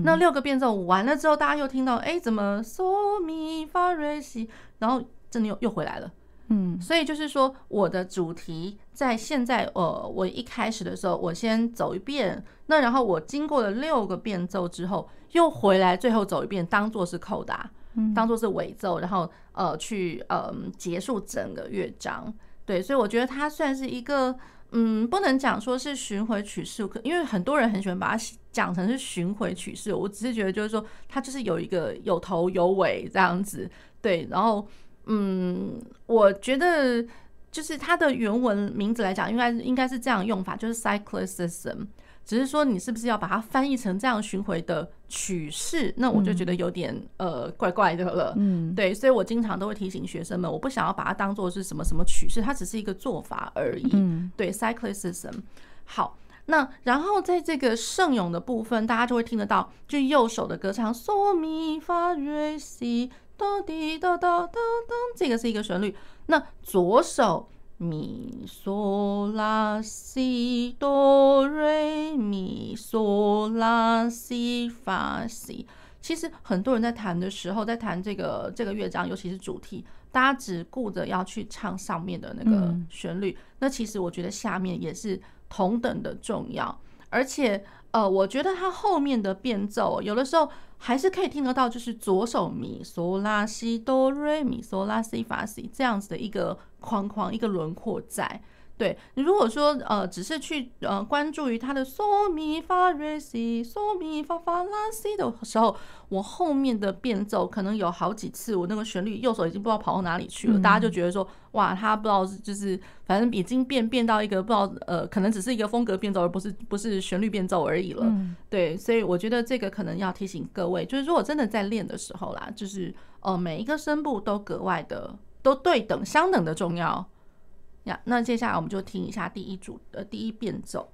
那六个变奏完了之后，大家又听到，哎，怎么嗦咪发瑞西，然后真的又又回来了，嗯，所以就是说，我的主题在现在，呃，我一开始的时候，我先走一遍，那然后我经过了六个变奏之后，又回来，最后走一遍，当做是扣打，当做是尾奏，然后呃，去呃结束整个乐章，对，所以我觉得它算是一个。嗯，不能讲说是巡回曲式，可因为很多人很喜欢把它讲成是巡回曲式。我只是觉得就是说，它就是有一个有头有尾这样子，对。然后，嗯，我觉得就是它的原文名字来讲，应该应该是这样用法，就是 cyclicism。只是说你是不是要把它翻译成这样巡回的曲式？那我就觉得有点、嗯、呃怪怪的了。嗯，对，所以我经常都会提醒学生们，我不想要把它当做是什么什么曲式，它只是一个做法而已。嗯，对，cyclicism。好，那然后在这个圣咏的部分，大家就会听得到，就右手的歌唱，嗦咪发瑞西哆滴哆哆哆哆，这个是一个旋律。那左手。咪嗦拉西哆瑞咪嗦拉西发西，其实很多人在弹的时候，在弹这个这个乐章，尤其是主题，大家只顾着要去唱上面的那个旋律，那其实我觉得下面也是同等的重要，而且呃，我觉得它后面的变奏，有的时候还是可以听得到，就是左手咪嗦拉西哆瑞咪嗦拉西发西这样子的一个。框框一个轮廓在，对，你如果说呃只是去呃关注于他的嗦咪发瑞西嗦咪发发拉西的时候，我后面的变奏可能有好几次，我那个旋律右手已经不知道跑到哪里去了，大家就觉得说哇，他不知道就是反正已经变变到一个不知道呃可能只是一个风格变奏，而不是不是旋律变奏而已了，对，所以我觉得这个可能要提醒各位，就是如果真的在练的时候啦，就是呃每一个声部都格外的。都对等、相等的重要呀。那接下来我们就听一下第一组的第一变奏。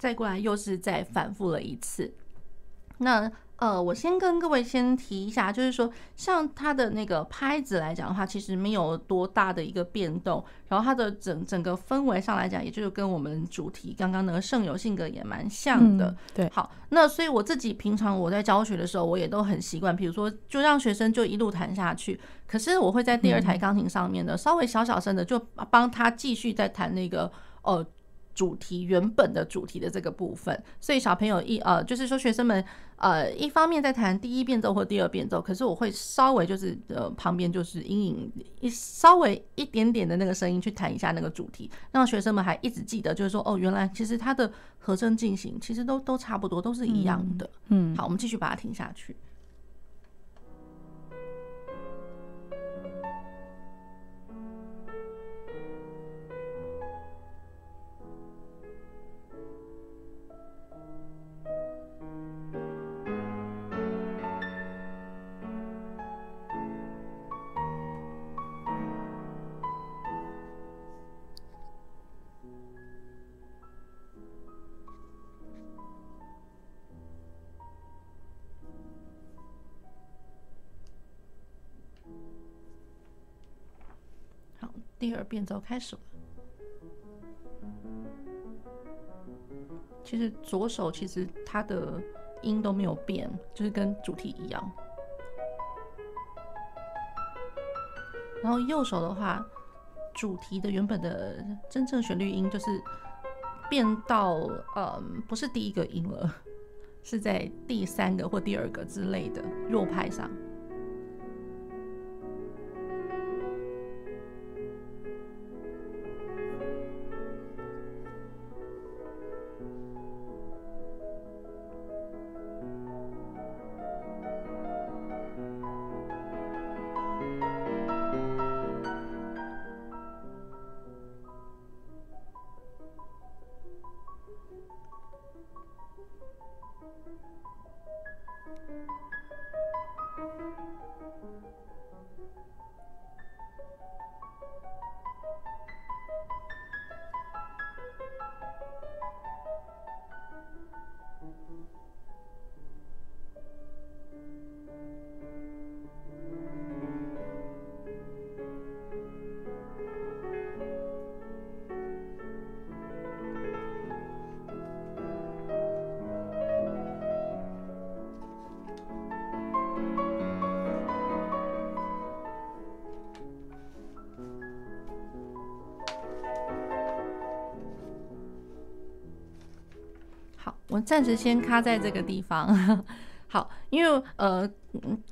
再过来又是再反复了一次，那呃，我先跟各位先提一下，就是说，像它的那个拍子来讲的话，其实没有多大的一个变动，然后它的整整个氛围上来讲，也就是跟我们主题刚刚那个圣游性格也蛮像的。
嗯、对，
好，那所以我自己平常我在教学的时候，我也都很习惯，比如说就让学生就一路弹下去，可是我会在第二台钢琴上面呢，稍微小小声的就帮他继续再弹那个呃。主题原本的主题的这个部分，所以小朋友一呃，就是说学生们呃，一方面在弹第一变奏或第二变奏，可是我会稍微就是呃旁边就是阴影一稍微一点点的那个声音去弹一下那个主题，让学生们还一直记得，就是说哦，原来其实它的和声进行其实都都差不多，都是一样的。
嗯，
好，我们继续把它听下去。变奏开始了。其实左手其实它的音都没有变，就是跟主题一样。然后右手的话，主题的原本的真正旋律音就是变到嗯，不是第一个音了，是在第三个或第二个之类的弱拍上。我暂时先卡在这个地方，好，因为呃，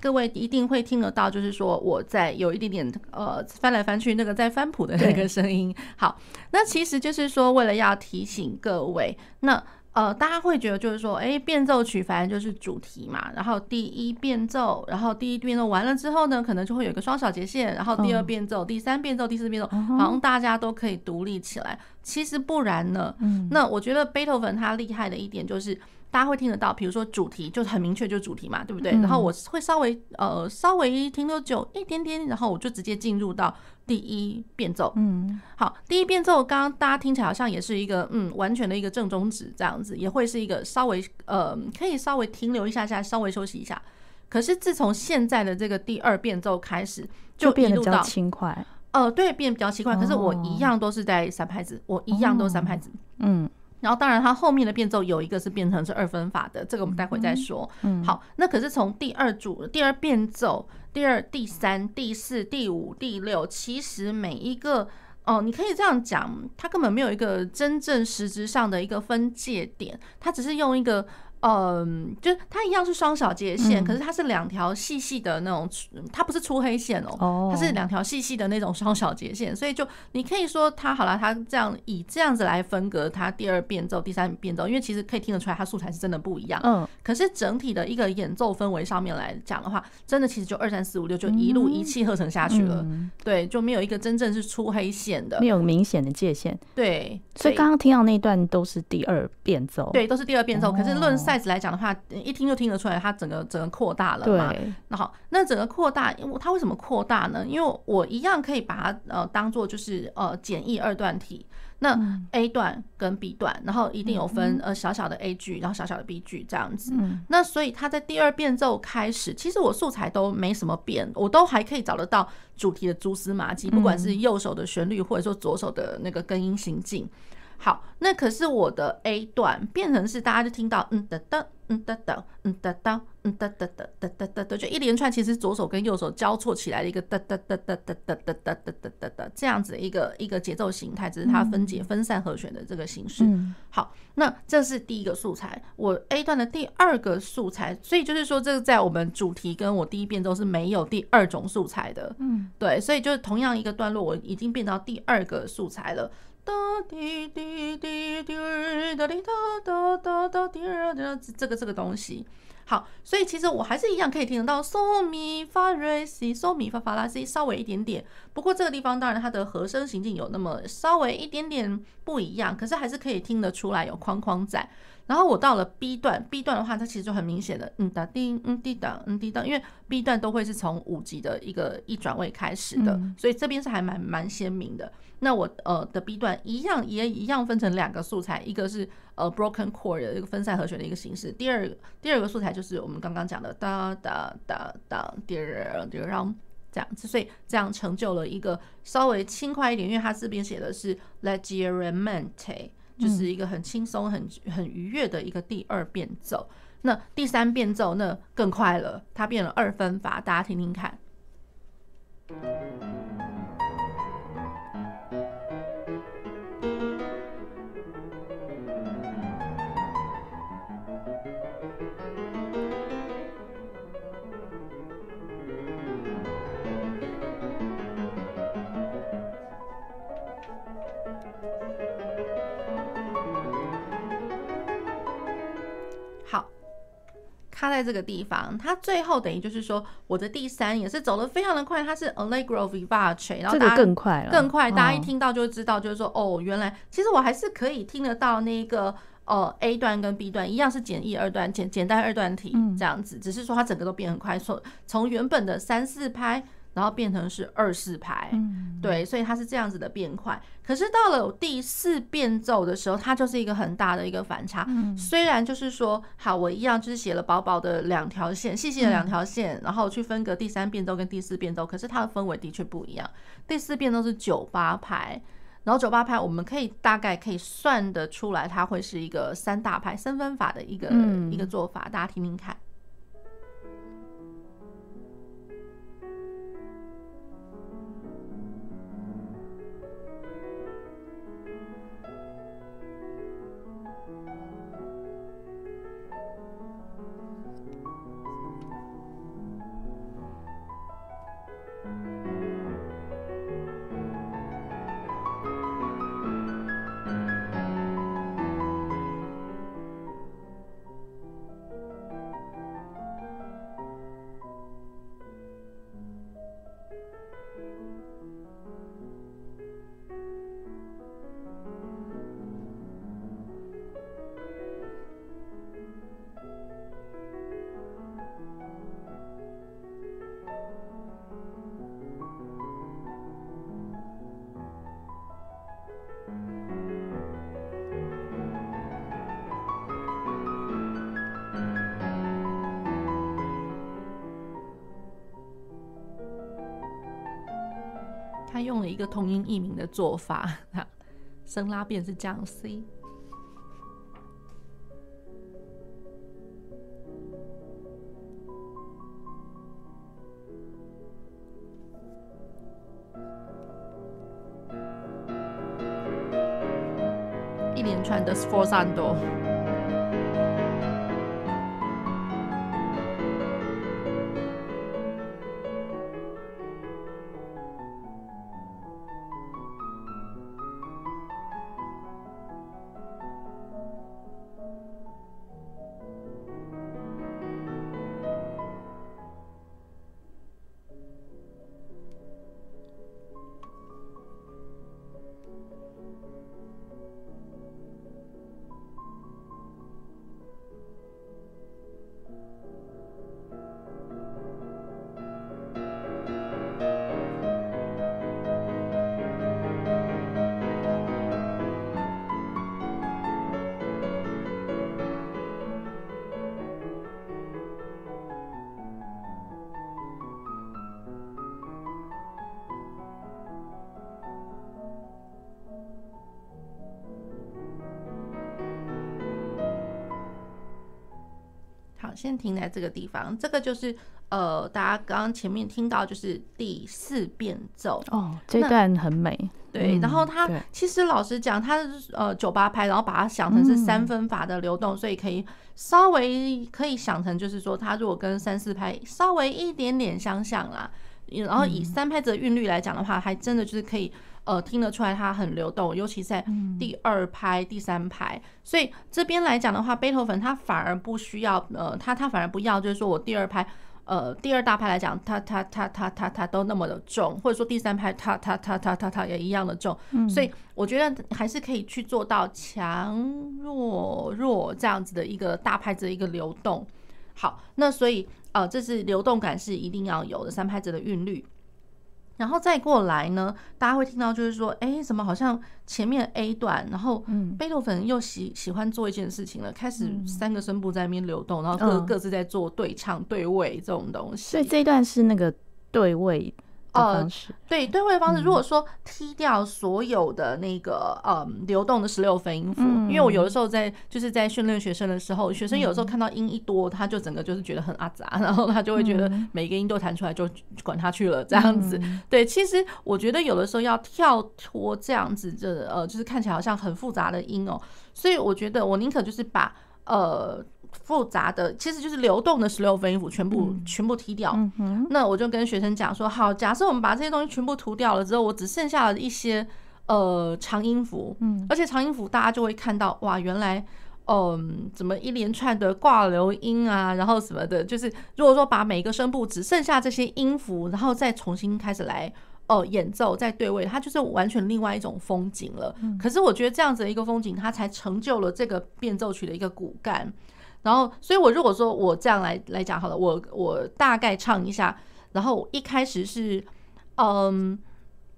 各位一定会听得到，就是说我在有一点点呃翻来翻去那个在翻谱的那个声音。好，那其实就是说为了要提醒各位，那。呃，大家会觉得就是说，哎，变奏曲反正就是主题嘛，然后第一变奏，然后第一变奏完了之后呢，可能就会有一个双小节线，然后第二变奏、第三变奏、第四变奏，好像大家都可以独立起来。其实不然呢。那我觉得贝多芬他厉害的一点就是。大家会听得到，比如说主题就是很明确，就是主题嘛，对不对？然后我会稍微呃稍微停留久一点点，然后我就直接进入到第一变奏。嗯，好，第一变奏刚刚大家听起来好像也是一个嗯完全的一个正中指这样子，也会是一个稍微呃可以稍微停留一下下，稍微休息一下。可是自从现在的这个第二变奏开始，就
变得比较轻快。
呃，对，变得比较轻快。可是我一样都是在三拍子，我一样都是三拍子。嗯。然后，当然，它后面的变奏有一个是变成是二分法的，这个我们待会再说。嗯，好，那可是从第二组、第二变奏、第二、第三、第四、第五、第六，其实每一个哦，你可以这样讲，它根本没有一个真正实质上的一个分界点，它只是用一个。嗯，就是它一样是双小节线，嗯、可是它是两条细细的那种，它不是粗黑线哦，哦它是两条细细的那种双小节线，所以就你可以说它好了，它这样以这样子来分隔它第二变奏、第三变奏，因为其实可以听得出来，它素材是真的不一样。嗯，可是整体的一个演奏氛围上面来讲的话，真的其实就二三四五六就一路一气呵成下去了，嗯、对，就没有一个真正是粗黑线的，
没有明显的界限。
对，
所以刚刚听到那段都是第二变奏，
对，都是第二变奏，哦、可是论。Size 来讲的话，一听就听得出来，它整个整个扩大了嘛。那好，那整个扩大，因为它为什么扩大呢？因为我一样可以把它呃当做就是呃简易二段体。那 A 段跟 B 段，然后一定有分呃小小的 A 句，然后小小的 B 句这样子。那所以它在第二变奏开始，其实我素材都没什么变，我都还可以找得到主题的蛛丝马迹，不管是右手的旋律或者说左手的那个根音行进。好，那可是我的 A 段变成是大家就听到嗯哒哒嗯哒哒嗯哒哒嗯哒哒哒哒哒哒哒，就一连串其实左手跟右手交错起来的一个哒哒哒哒哒哒哒哒哒哒哒哒这样子一个一个节奏形态，只是它分解分散和弦的这个形式。好，那这是第一个素材，我 A 段的第二个素材，所以就是说这个在我们主题跟我第一变奏是没有第二种素材的。嗯，对，所以就是同样一个段落，我已经变到第二个素材了。哒滴滴滴滴哒滴哒哒哒哒滴哒，这个这个东西，好，所以其实我还是一样可以听得到嗦咪发瑞西嗦咪发发拉西稍微一点点，不过这个地方当然它的和声行径有那么稍微一点点不一样，可是还是可以听得出来有框框在。然后我到了 B 段，B 段的话，它其实就很明显的，嗯哒叮，嗯滴当，嗯滴当，因为 B 段都会是从五级的一个一转位开始的，所以这边是还蛮蛮鲜明的。那我呃的 B 段一样也一样分成两个素材，一个是呃 broken chord 的一个分散和弦的一个形式，第二第二个素材就是我们刚刚讲的哒哒哒哒滴儿滴儿，然后这样子，所以这样成就了一个稍微轻快一点，因为它这边写的是 leggermente。就是一个很轻松、很很愉悦的一个第二变奏。那第三变奏那更快了，它变了二分法，大家听听看。它在这个地方，它最后等于就是说，我的第三也是走的非常的快，它是 Allegro vivace，然后大家
更快了，
更快，大家一听到就知道，就是说，哦，原来其实我还是可以听得到那个呃 A 段跟 B 段一样是简易二段，简简单二段体这样子，只是说它整个都变很快，从从原本的三四拍。然后变成是二四拍，对，所以它是这样子的变快。可是到了第四变奏的时候，它就是一个很大的一个反差。虽然就是说，好，我一样就是写了薄薄的两条线，细细的两条线，然后去分隔第三变奏跟第四变奏，可是它的氛围的确不一样。第四变奏是九八拍，然后九八拍我们可以大概可以算得出来，它会是一个三大拍三分法的一个一个做法，大家听听看。同音异名的做法，升拉变是降 C。一连串的 sforzando。先停在这个地方。这个就是呃，大家刚刚前面听到就是第四变奏
哦，这段很美。
对，然后它、
嗯、
其实老实讲，他呃九八拍，然后把它想成是三分法的流动，嗯、所以可以稍微可以想成就是说，他如果跟三四拍稍微一点点相像啦，然后以三拍子的韵律来讲的话，还真的就是可以。呃，听得出来它很流动，尤其在第二拍、第三拍，所以这边来讲的话，贝多芬他反而不需要，呃，他他反而不要，就是说我第二拍，呃，第二大拍来讲，它它它它它它都那么的重，或者说第三拍，它它它它它它也一样的重，所以我觉得还是可以去做到强弱弱这样子的一个大拍子的一个流动。好，那所以呃，这是流动感是一定要有的，三拍子的韵律。然后再过来呢，大家会听到就是说，哎，怎么好像前面 A 段，然后贝多芬又喜喜欢做一件事情了，开始三个声部在那边流动，然后各各自在做对唱、对位这种东西。
所以这一段是那个对位。
呃，对，对位的方式，如果说踢掉所有的那个嗯流动的十六分音符，因为我有的时候在就是在训练学生的时候，学生有时候看到音一多，他就整个就是觉得很阿杂，然后他就会觉得每一个音都弹出来，就管他去了这样子。对，其实我觉得有的时候要跳脱这样子的呃，就是看起来好像很复杂的音哦，所以我觉得我宁可就是把呃。复杂的其实就是流动的十六分音符全部全部踢掉。那我就跟学生讲说，好，假设我们把这些东西全部涂掉了之后，我只剩下了一些呃长音符。而且长音符大家就会看到，哇，原来嗯怎么一连串的挂留音啊，然后什么的，就是如果说把每一个声部只剩下这些音符，然后再重新开始来哦演奏再对位，它就是完全另外一种风景了。可是我觉得这样子的一个风景，它才成就了这个变奏曲的一个骨干。然后，所以我如果说我这样来来讲好了，我我大概唱一下，然后一开始是嗯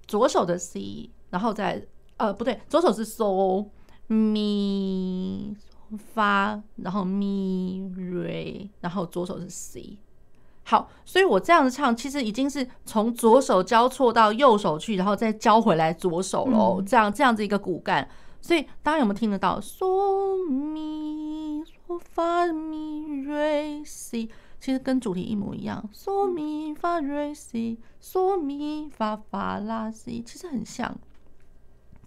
左手的 C，然后再呃不对，左手是 So Mi Fa，然后 Mi Re，然后左手是 C。好，所以我这样子唱，其实已经是从左手交错到右手去，然后再交回来左手喽。这样这样子一个骨干，所以大家有没有听得到？So Mi。发咪瑞西，其实跟主题一模一样。嗦咪发瑞西，嗦咪发发拉西，其实很像。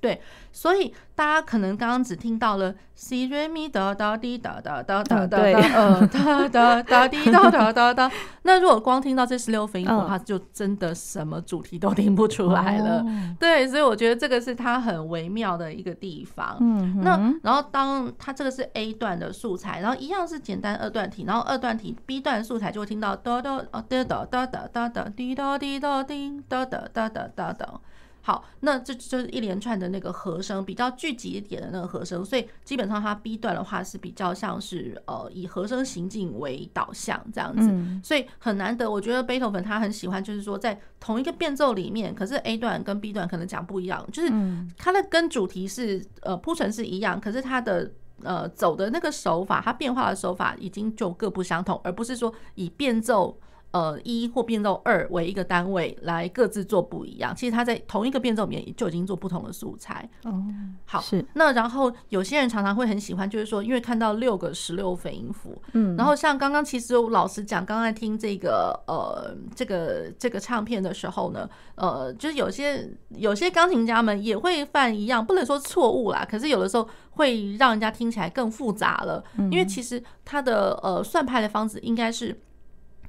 对，所以大家可能刚刚只听到了 C 瑞咪哒哒滴哒哒哒哒哒哒呃哒哒哒滴哒哒哒哒。那如果光听到这十六分音符的话，就真的什么主题都听不出来了。对，所以我觉得这个是它很微妙的一个地方。嗯那然后当它这个是 A 段的素材，然后一样是简单二段体，然后二段体 B 段素材就会听到哒哒哦哒哒哒哒哒哒滴哒滴哒滴哒哒哒哒哒哒。好，那这就是一连串的那个和声，比较聚集一点的那个和声，所以基本上它 B 段的话是比较像是呃以和声行进为导向这样子，所以很难得。我觉得贝多芬他很喜欢，就是说在同一个变奏里面，可是 A 段跟 B 段可能讲不一样，就是它的跟主题是呃铺陈是一样，可是它的呃走的那个手法，它变化的手法已经就各不相同，而不是说以变奏。呃，一或变奏二为一个单位来各自做不一样。其实它在同一个变奏里面就已经做不同的素材。哦，好，是。那然后有些人常常会很喜欢，就是说，因为看到六个十六分音符，嗯，然后像刚刚其实老实讲，刚刚在听这个呃这个这个唱片的时候呢，呃，就是有些有些钢琴家们也会犯一样，不能说错误啦，可是有的时候会让人家听起来更复杂了。因为其实它的呃算拍的方式应该是。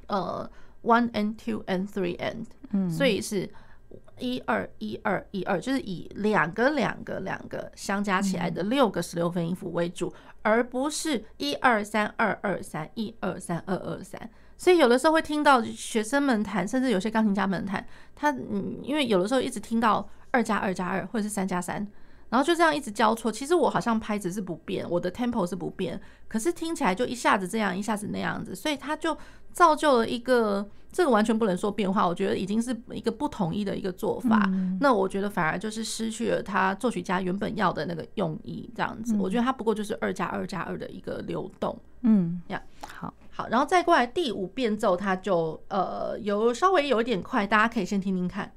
呃，one and two and three and，嗯，所以是一二一二一二，就是以两个两个两个相加起来的六个十六分音符为主，而不是一二三二二三一二三二二三。所以有的时候会听到学生们弹，甚至有些钢琴家们弹，他嗯，因为有的时候一直听到二加二加二或者是三加三。然后就这样一直交错，其实我好像拍子是不变，我的 tempo 是不变，可是听起来就一下子这样，一下子那样子，所以它就造就了一个这个完全不能说变化，我觉得已经是一个不统一的一个做法。嗯、那我觉得反而就是失去了他作曲家原本要的那个用意，这样子。嗯、我觉得它不过就是二加二加二的一个流动。嗯，呀，好好，然后再过来第五变奏，它就呃有稍微有一点快，大家可以先听听看。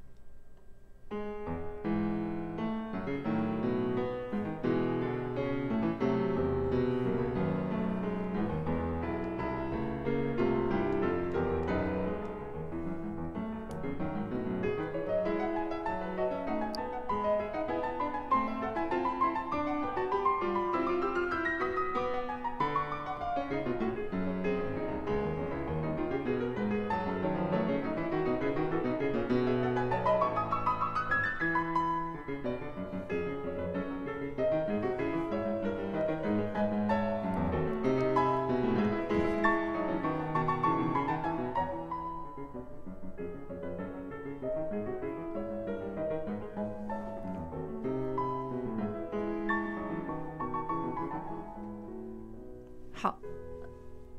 好，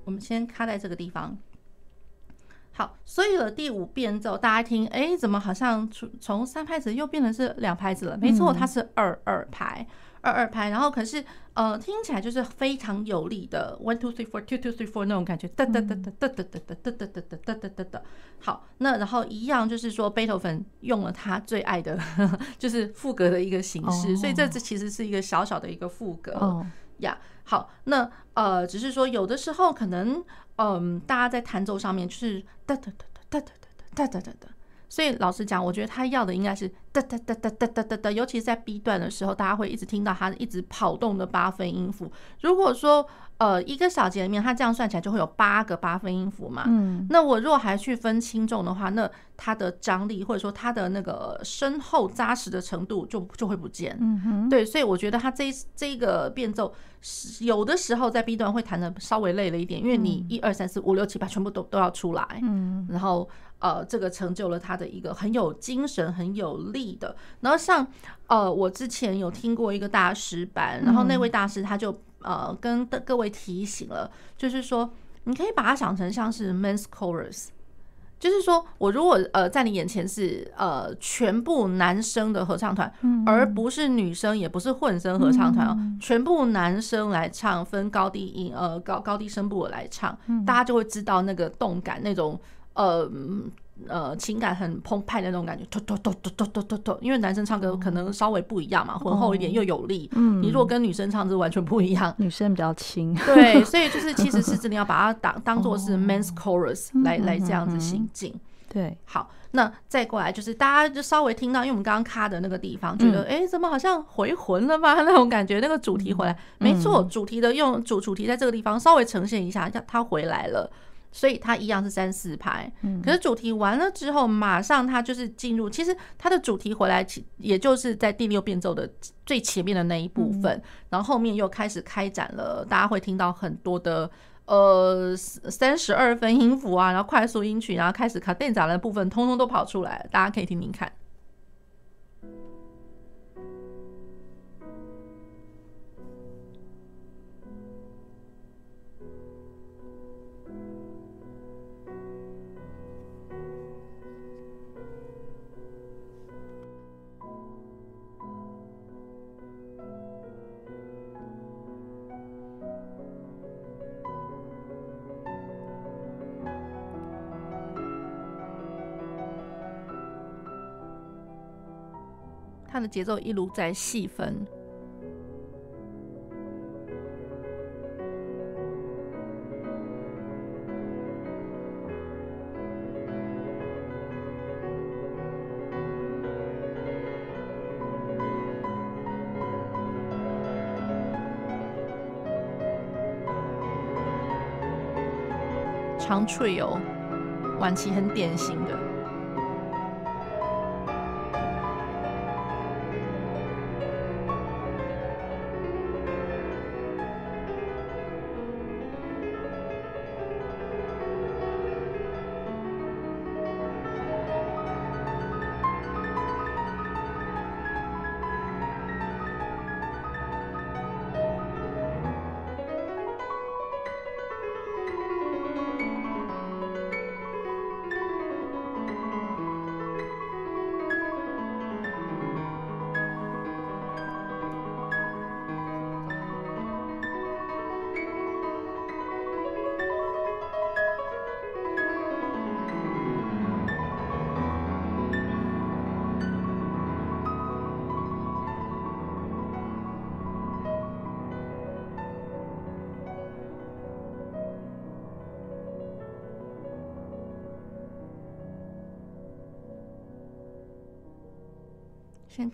我们先卡在这个地方。好，所以了第五变奏，大家听，哎，怎么好像从从三拍子又变成是两拍子了？没错，它是二二拍，二二拍。然后可是呃，听起来就是非常有力的，one two three four two two three four 那种感觉，哒哒哒哒哒哒哒哒哒哒哒哒哒哒哒哒。好，那然后一样就是说，贝多芬用了他最爱的，就是副格的一个形式，所以这这其实是一个小小的一个副格呀。好，那呃，只是说有的时候可能。嗯，大家在弹奏上面就是哒哒哒哒哒哒哒哒哒哒哒，所以老实讲，我觉得他要的应该是哒哒哒哒哒哒哒哒，尤其是在 B 段的时候，大家会一直听到他一直跑动的八分音符。如果说呃一个小节里面，它这样算起来就会有八个八分音符嘛，嗯，那我如果还去分轻重的话，那它的张力或者说它的那个深厚扎实的程度就就会不见，嗯哼，对，所以我觉得他这这一个变奏。有的时候在 B 段会弹的稍微累了一点，因为你一二三四五六七八全部都都要出来，嗯，然后呃，这个成就了他的一个很有精神、很有力的。然后像呃，我之前有听过一个大师班，然后那位大师他就呃跟各位提醒了，就是说你可以把它想成像是 men's chorus。就是说，我如果呃在你眼前是呃全部男生的合唱团，而不是女生，也不是混声合唱团哦，全部男生来唱，分高低音呃高高低声部来唱，大家就会知道那个动感那种呃。呃，情感很澎湃的那种感觉，突突突突突突突突，因为男生唱歌可能稍微不一样嘛，浑厚一点又有力。嗯，你如果跟女生唱，就完全不一样。
女生比较轻。
对，所以就是其实是真的要把它当当做是 men's chorus 来来这样子行进。对，好，那再过来就是大家就稍微听到，因为我们刚刚卡的那个地方，觉得哎，怎么好像回魂了吧？那种感觉，那个主题回来，没错，主题的用主主题在这个地方稍微呈现一下，让它回来了。所以它一样是三四拍，可是主题完了之后，马上它就是进入。其实它的主题回来，也就是在第六变奏的最前面的那一部分，然后后面又开始开展了。大家会听到很多的呃三十二分音符啊，然后快速音曲，然后开始卡电杂的部分，通通都跑出来。大家可以听听看。节奏一路在细分，长脆哦，晚期很典型的。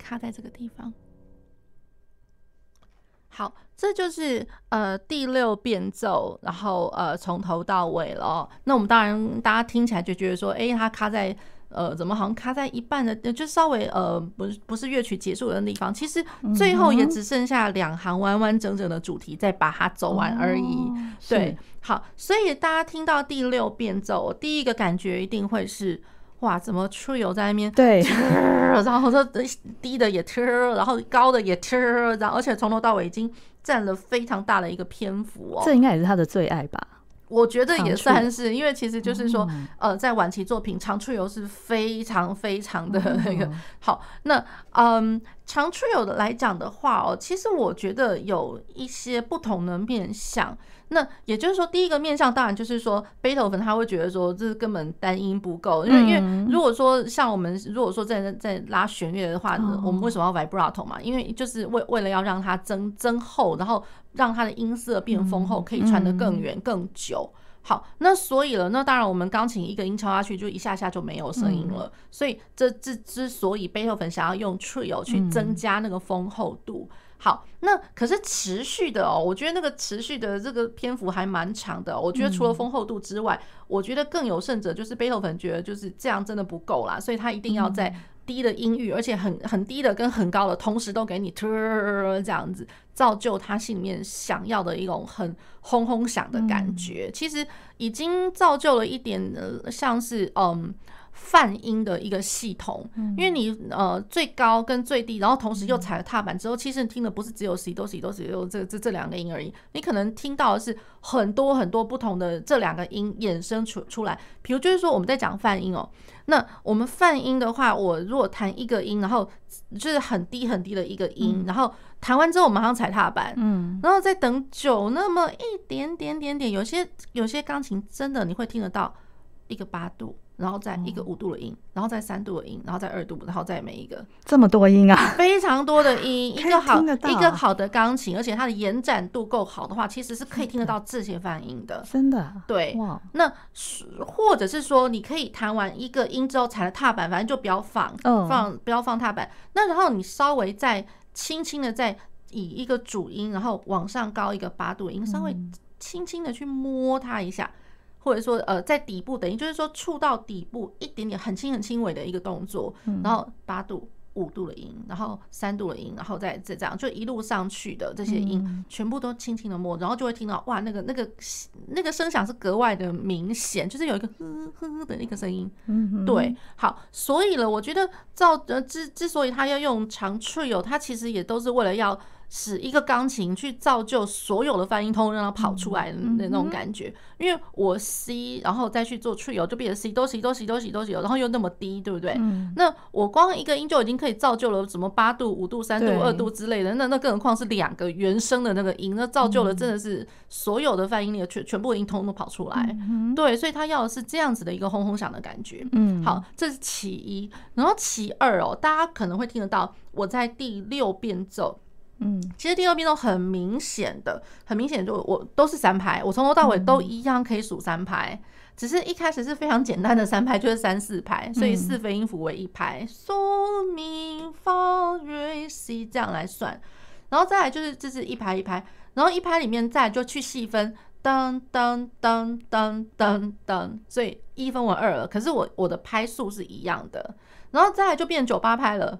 卡在这个地方。好，这就是呃第六变奏，然后呃从头到尾了。那我们当然大家听起来就觉得说，哎，它卡在呃怎么好像卡在一半的，就稍微呃不是不是乐曲结束的地方。其实最后也只剩下两行完完整整的主题，再把它走完而已。对，好，所以大家听到第六变奏，第一个感觉一定会是。哇，怎么 trio 在那边？
对，
然后这低的也吃然后高的也吃然后而且从头到尾已经占了非常大的一个篇幅哦。
这应该也是他的最爱吧？
我觉得也算是，因为其实就是说，呃，在晚期作品长 trio 是非常非常的那个好。那嗯，长 trio 的来讲的话哦，其实我觉得有一些不同的面向。那也就是说，第一个面向当然就是说，贝多芬他会觉得说，这根本单音不够，因为因为如果说像我们如果说在在拉弦乐的话，我们为什么要 vibrato 嘛？因为就是为为了要让它增增厚，然后让它的音色变丰厚，可以传得更远更久。好，那所以了，那当然我们钢琴一个音敲下去就一下下就没有声音了。所以这之之所以贝多芬想要用 trio 去增加那个丰厚度。好，那可是持续的哦，我觉得那个持续的这个篇幅还蛮长的。我觉得除了丰厚度之外，我觉得更有甚者就是贝多芬觉得就是这样真的不够啦，所以他一定要在低的音域，而且很很低的跟很高的同时都给你这样子，造就他心里面想要的一种很轰轰响的感觉。其实已经造就了一点的，像是嗯。泛音的一个系统，因为你呃最高跟最低，然后同时又踩了踏板之后，其实你听的不是只有 C 哆 C 哆 C 哆这这这两个音而已，你可能听到的是很多很多不同的这两个音衍生出出来。比如就是说我们在讲泛音哦，那我们泛音的话，我如果弹一个音，然后就是很低很低的一个音，然后弹完之后我马上踩踏板，嗯，然后再等久那么一点点点点，有些有些钢琴真的你会听得到一个八度。然后再一个五度的音，然后再三度的音，然后再二度，然后再每一个
这么多音啊，
非常多的音，一个好一个好的钢琴，而且它的延展度够好的话，其实是可以听得到这些泛音的。
真的？
对。哇。那或者是说，你可以弹完一个音之后踩了踏板，反正就不要放，放不要放踏板。那然后你稍微再轻轻的再以一个主音，然后往上高一个八度音，稍微轻轻的去摸它一下。或者说，呃，在底部等于就是说触到底部一点点很轻很轻微的一个动作，然后八度、五度的音，然后三度的音，然后再再这样，就一路上去的这些音，全部都轻轻的摸，然后就会听到哇，那个那个那个声响是格外的明显，就是有一个呵呵呵的那个声音。对，好，所以了，我觉得造呃之之所以他要用长 trio，他其实也都是为了要。使一个钢琴去造就所有的泛音通，让它跑出来的那种感觉。因为我 C，然后再去做 trio，就变成 C 哆 C 哆 C 哆 C 哆 C，然后又那么低，对不对？那我光一个音就已经可以造就了什么八度、五度、三度、二度之类的。那那更何况是两个原声的那个音，那造就了真的是所有的泛音的全全部音通都跑出来。对，所以他要的是这样子的一个轰轰响的感觉。嗯，好，这是其一。然后其二哦，大家可能会听得到我在第六变奏。嗯，其实第二遍都很明显的，很明显就我都是三拍，我从头到尾都一样可以数三拍，只是一开始是非常简单的三拍，就是三四拍，所以四分音符为一拍，嗦咪发瑞西这样来算，然后再来就是这是一拍一拍，然后一拍里面再就去细分，噔噔噔噔噔噔，所以一分为二了，可是我我的拍数是一样的，然后再来就变九八拍了。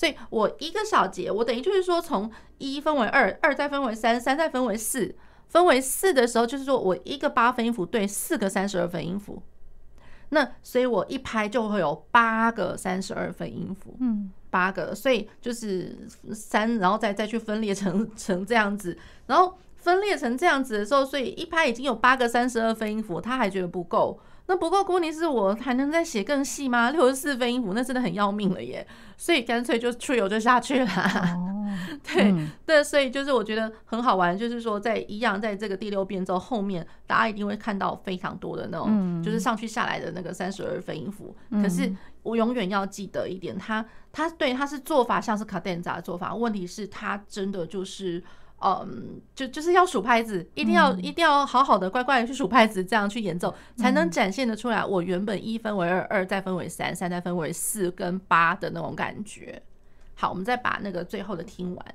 所以我一个小节，我等于就是说，从一分为二，二再分为三，三再分为四，分为四的时候，就是说我一个八分音符对四个三十二分音符。那所以我一拍就会有八个三十二分音符，嗯，八个，所以就是三，然后再再去分裂成 成这样子，然后分裂成这样子的时候，所以一拍已经有八个三十二分音符，他还觉得不够。那不过，问题是我还能再写更细吗？六十四分音符，那真的很要命了耶！所以干脆就 trio 就下去了。哦、对、嗯、对，所以就是我觉得很好玩，就是说在一样在这个第六变奏后面，大家一定会看到非常多的那种，就是上去下来的那个三十二分音符。嗯、可是我永远要记得一点，它它对它是做法像是卡 a d e n z a 的做法，问题是它真的就是。嗯，就就是要数拍子，一定要一定要好好的乖乖的去数拍子，这样去演奏才能展现得出来。我原本一分为二，二再分为三，三再分为四跟八的那种感觉。好，我们再把那个最后的听完。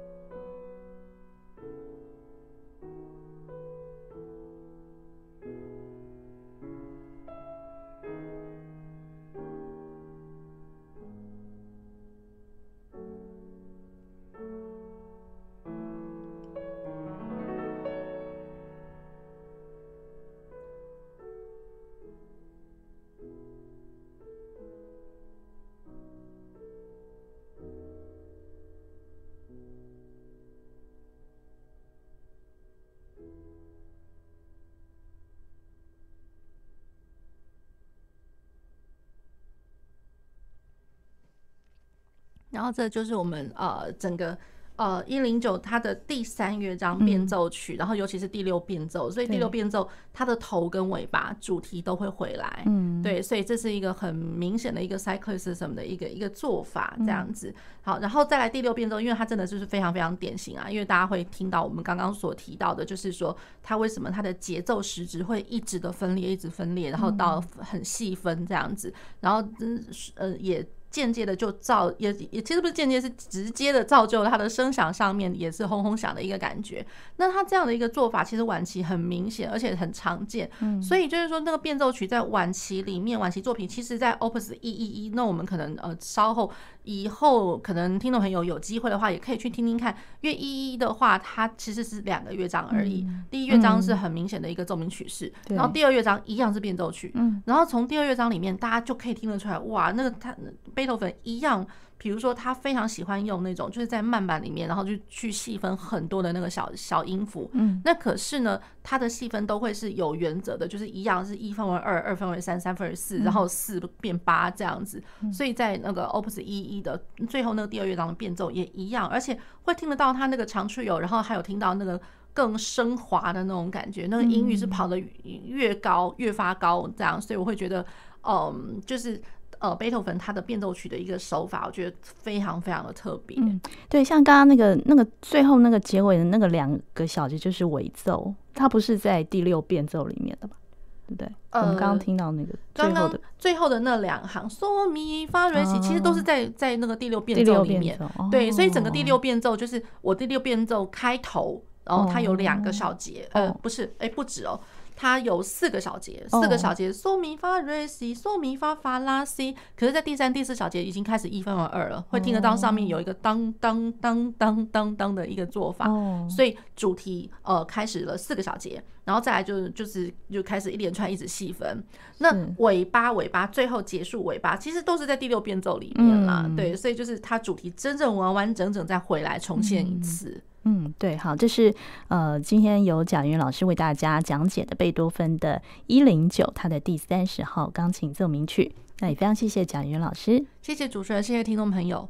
然后这就是我们呃整个呃一零九它的第三乐章变奏曲，嗯、然后尤其是第六变奏，所以第六变奏它的头跟尾巴主题都会回来，嗯，对，所以这是一个很明显的一个 cyclicism 的一个一个做法，这样子。好，然后再来第六变奏，因为它真的就是非常非常典型啊，因为大家会听到我们刚刚所提到的，就是说它为什么它的节奏时值会一直的分裂，一直分裂，然后到很细分这样子，然后嗯呃也。间接的就造也也其实不是间接，是直接的造就了它的声响上面也是轰轰响的一个感觉。那他这样的一个做法，其实晚期很明显，而且很常见。嗯，所以就是说那个变奏曲在晚期里面，晚期作品，其实在 Opus 一一一，那我们可能呃稍后。以后可能听众朋友有机会的话，也可以去听听看。因为一一的话，它其实是两个乐章而已。嗯、第一乐章是很明显的一个奏鸣曲式，嗯、然后第二乐章一样是变奏曲。嗯、然后从第二乐章里面，大家就可以听得出来，哇，那个他贝多芬一样。比如说，他非常喜欢用那种，就是在慢板里面，然后就去细分很多的那个小小音符。嗯，那可是呢，他的细分都会是有原则的，就是一样是一分为二，二分为三，三分为四，然后四变八这样子。所以在那个 Opus 一一的最后那个第二乐章的变奏也一样，而且会听得到他那个长 trio，然后还有听到那个更升华的那种感觉，那个音域是跑得越高越发高这样，所以我会觉得，嗯，就是。呃，贝多芬他的变奏曲的一个手法，我觉得非常非常的特别。嗯，
对，像刚刚那个那个最后那个结尾的那个两个小节就是尾奏，它不是在第六变奏里面的吧？对不对？呃，我们刚刚听到那个最后的刚刚
最后的那两行嗦咪发瑞西，其实都是在在那个第六变奏里面。对，所以整个第六变奏就是我第六变奏开头，然后它有两个小节，呃，不是，哎，不止哦。它有四个小节，四个小节，嗦咪发瑞西，嗦咪发发拉西。可是，在第三、第四小节已经开始一分为二了，会听得到上面有一个当当当当当当的一个做法。所以主题呃开始了四个小节，然后再来就就是就开始一连串一直细分。那尾巴尾巴最后结束尾巴，其实都是在第六变奏里面啦。对，所以就是它主题真正完完整整再回来重现一次。
嗯，对，好，这是呃，今天由贾云老师为大家讲解的贝多芬的一零九，他的第三十号钢琴奏鸣曲。那也非常谢谢贾云老师，
谢谢主持人，谢谢听众朋友。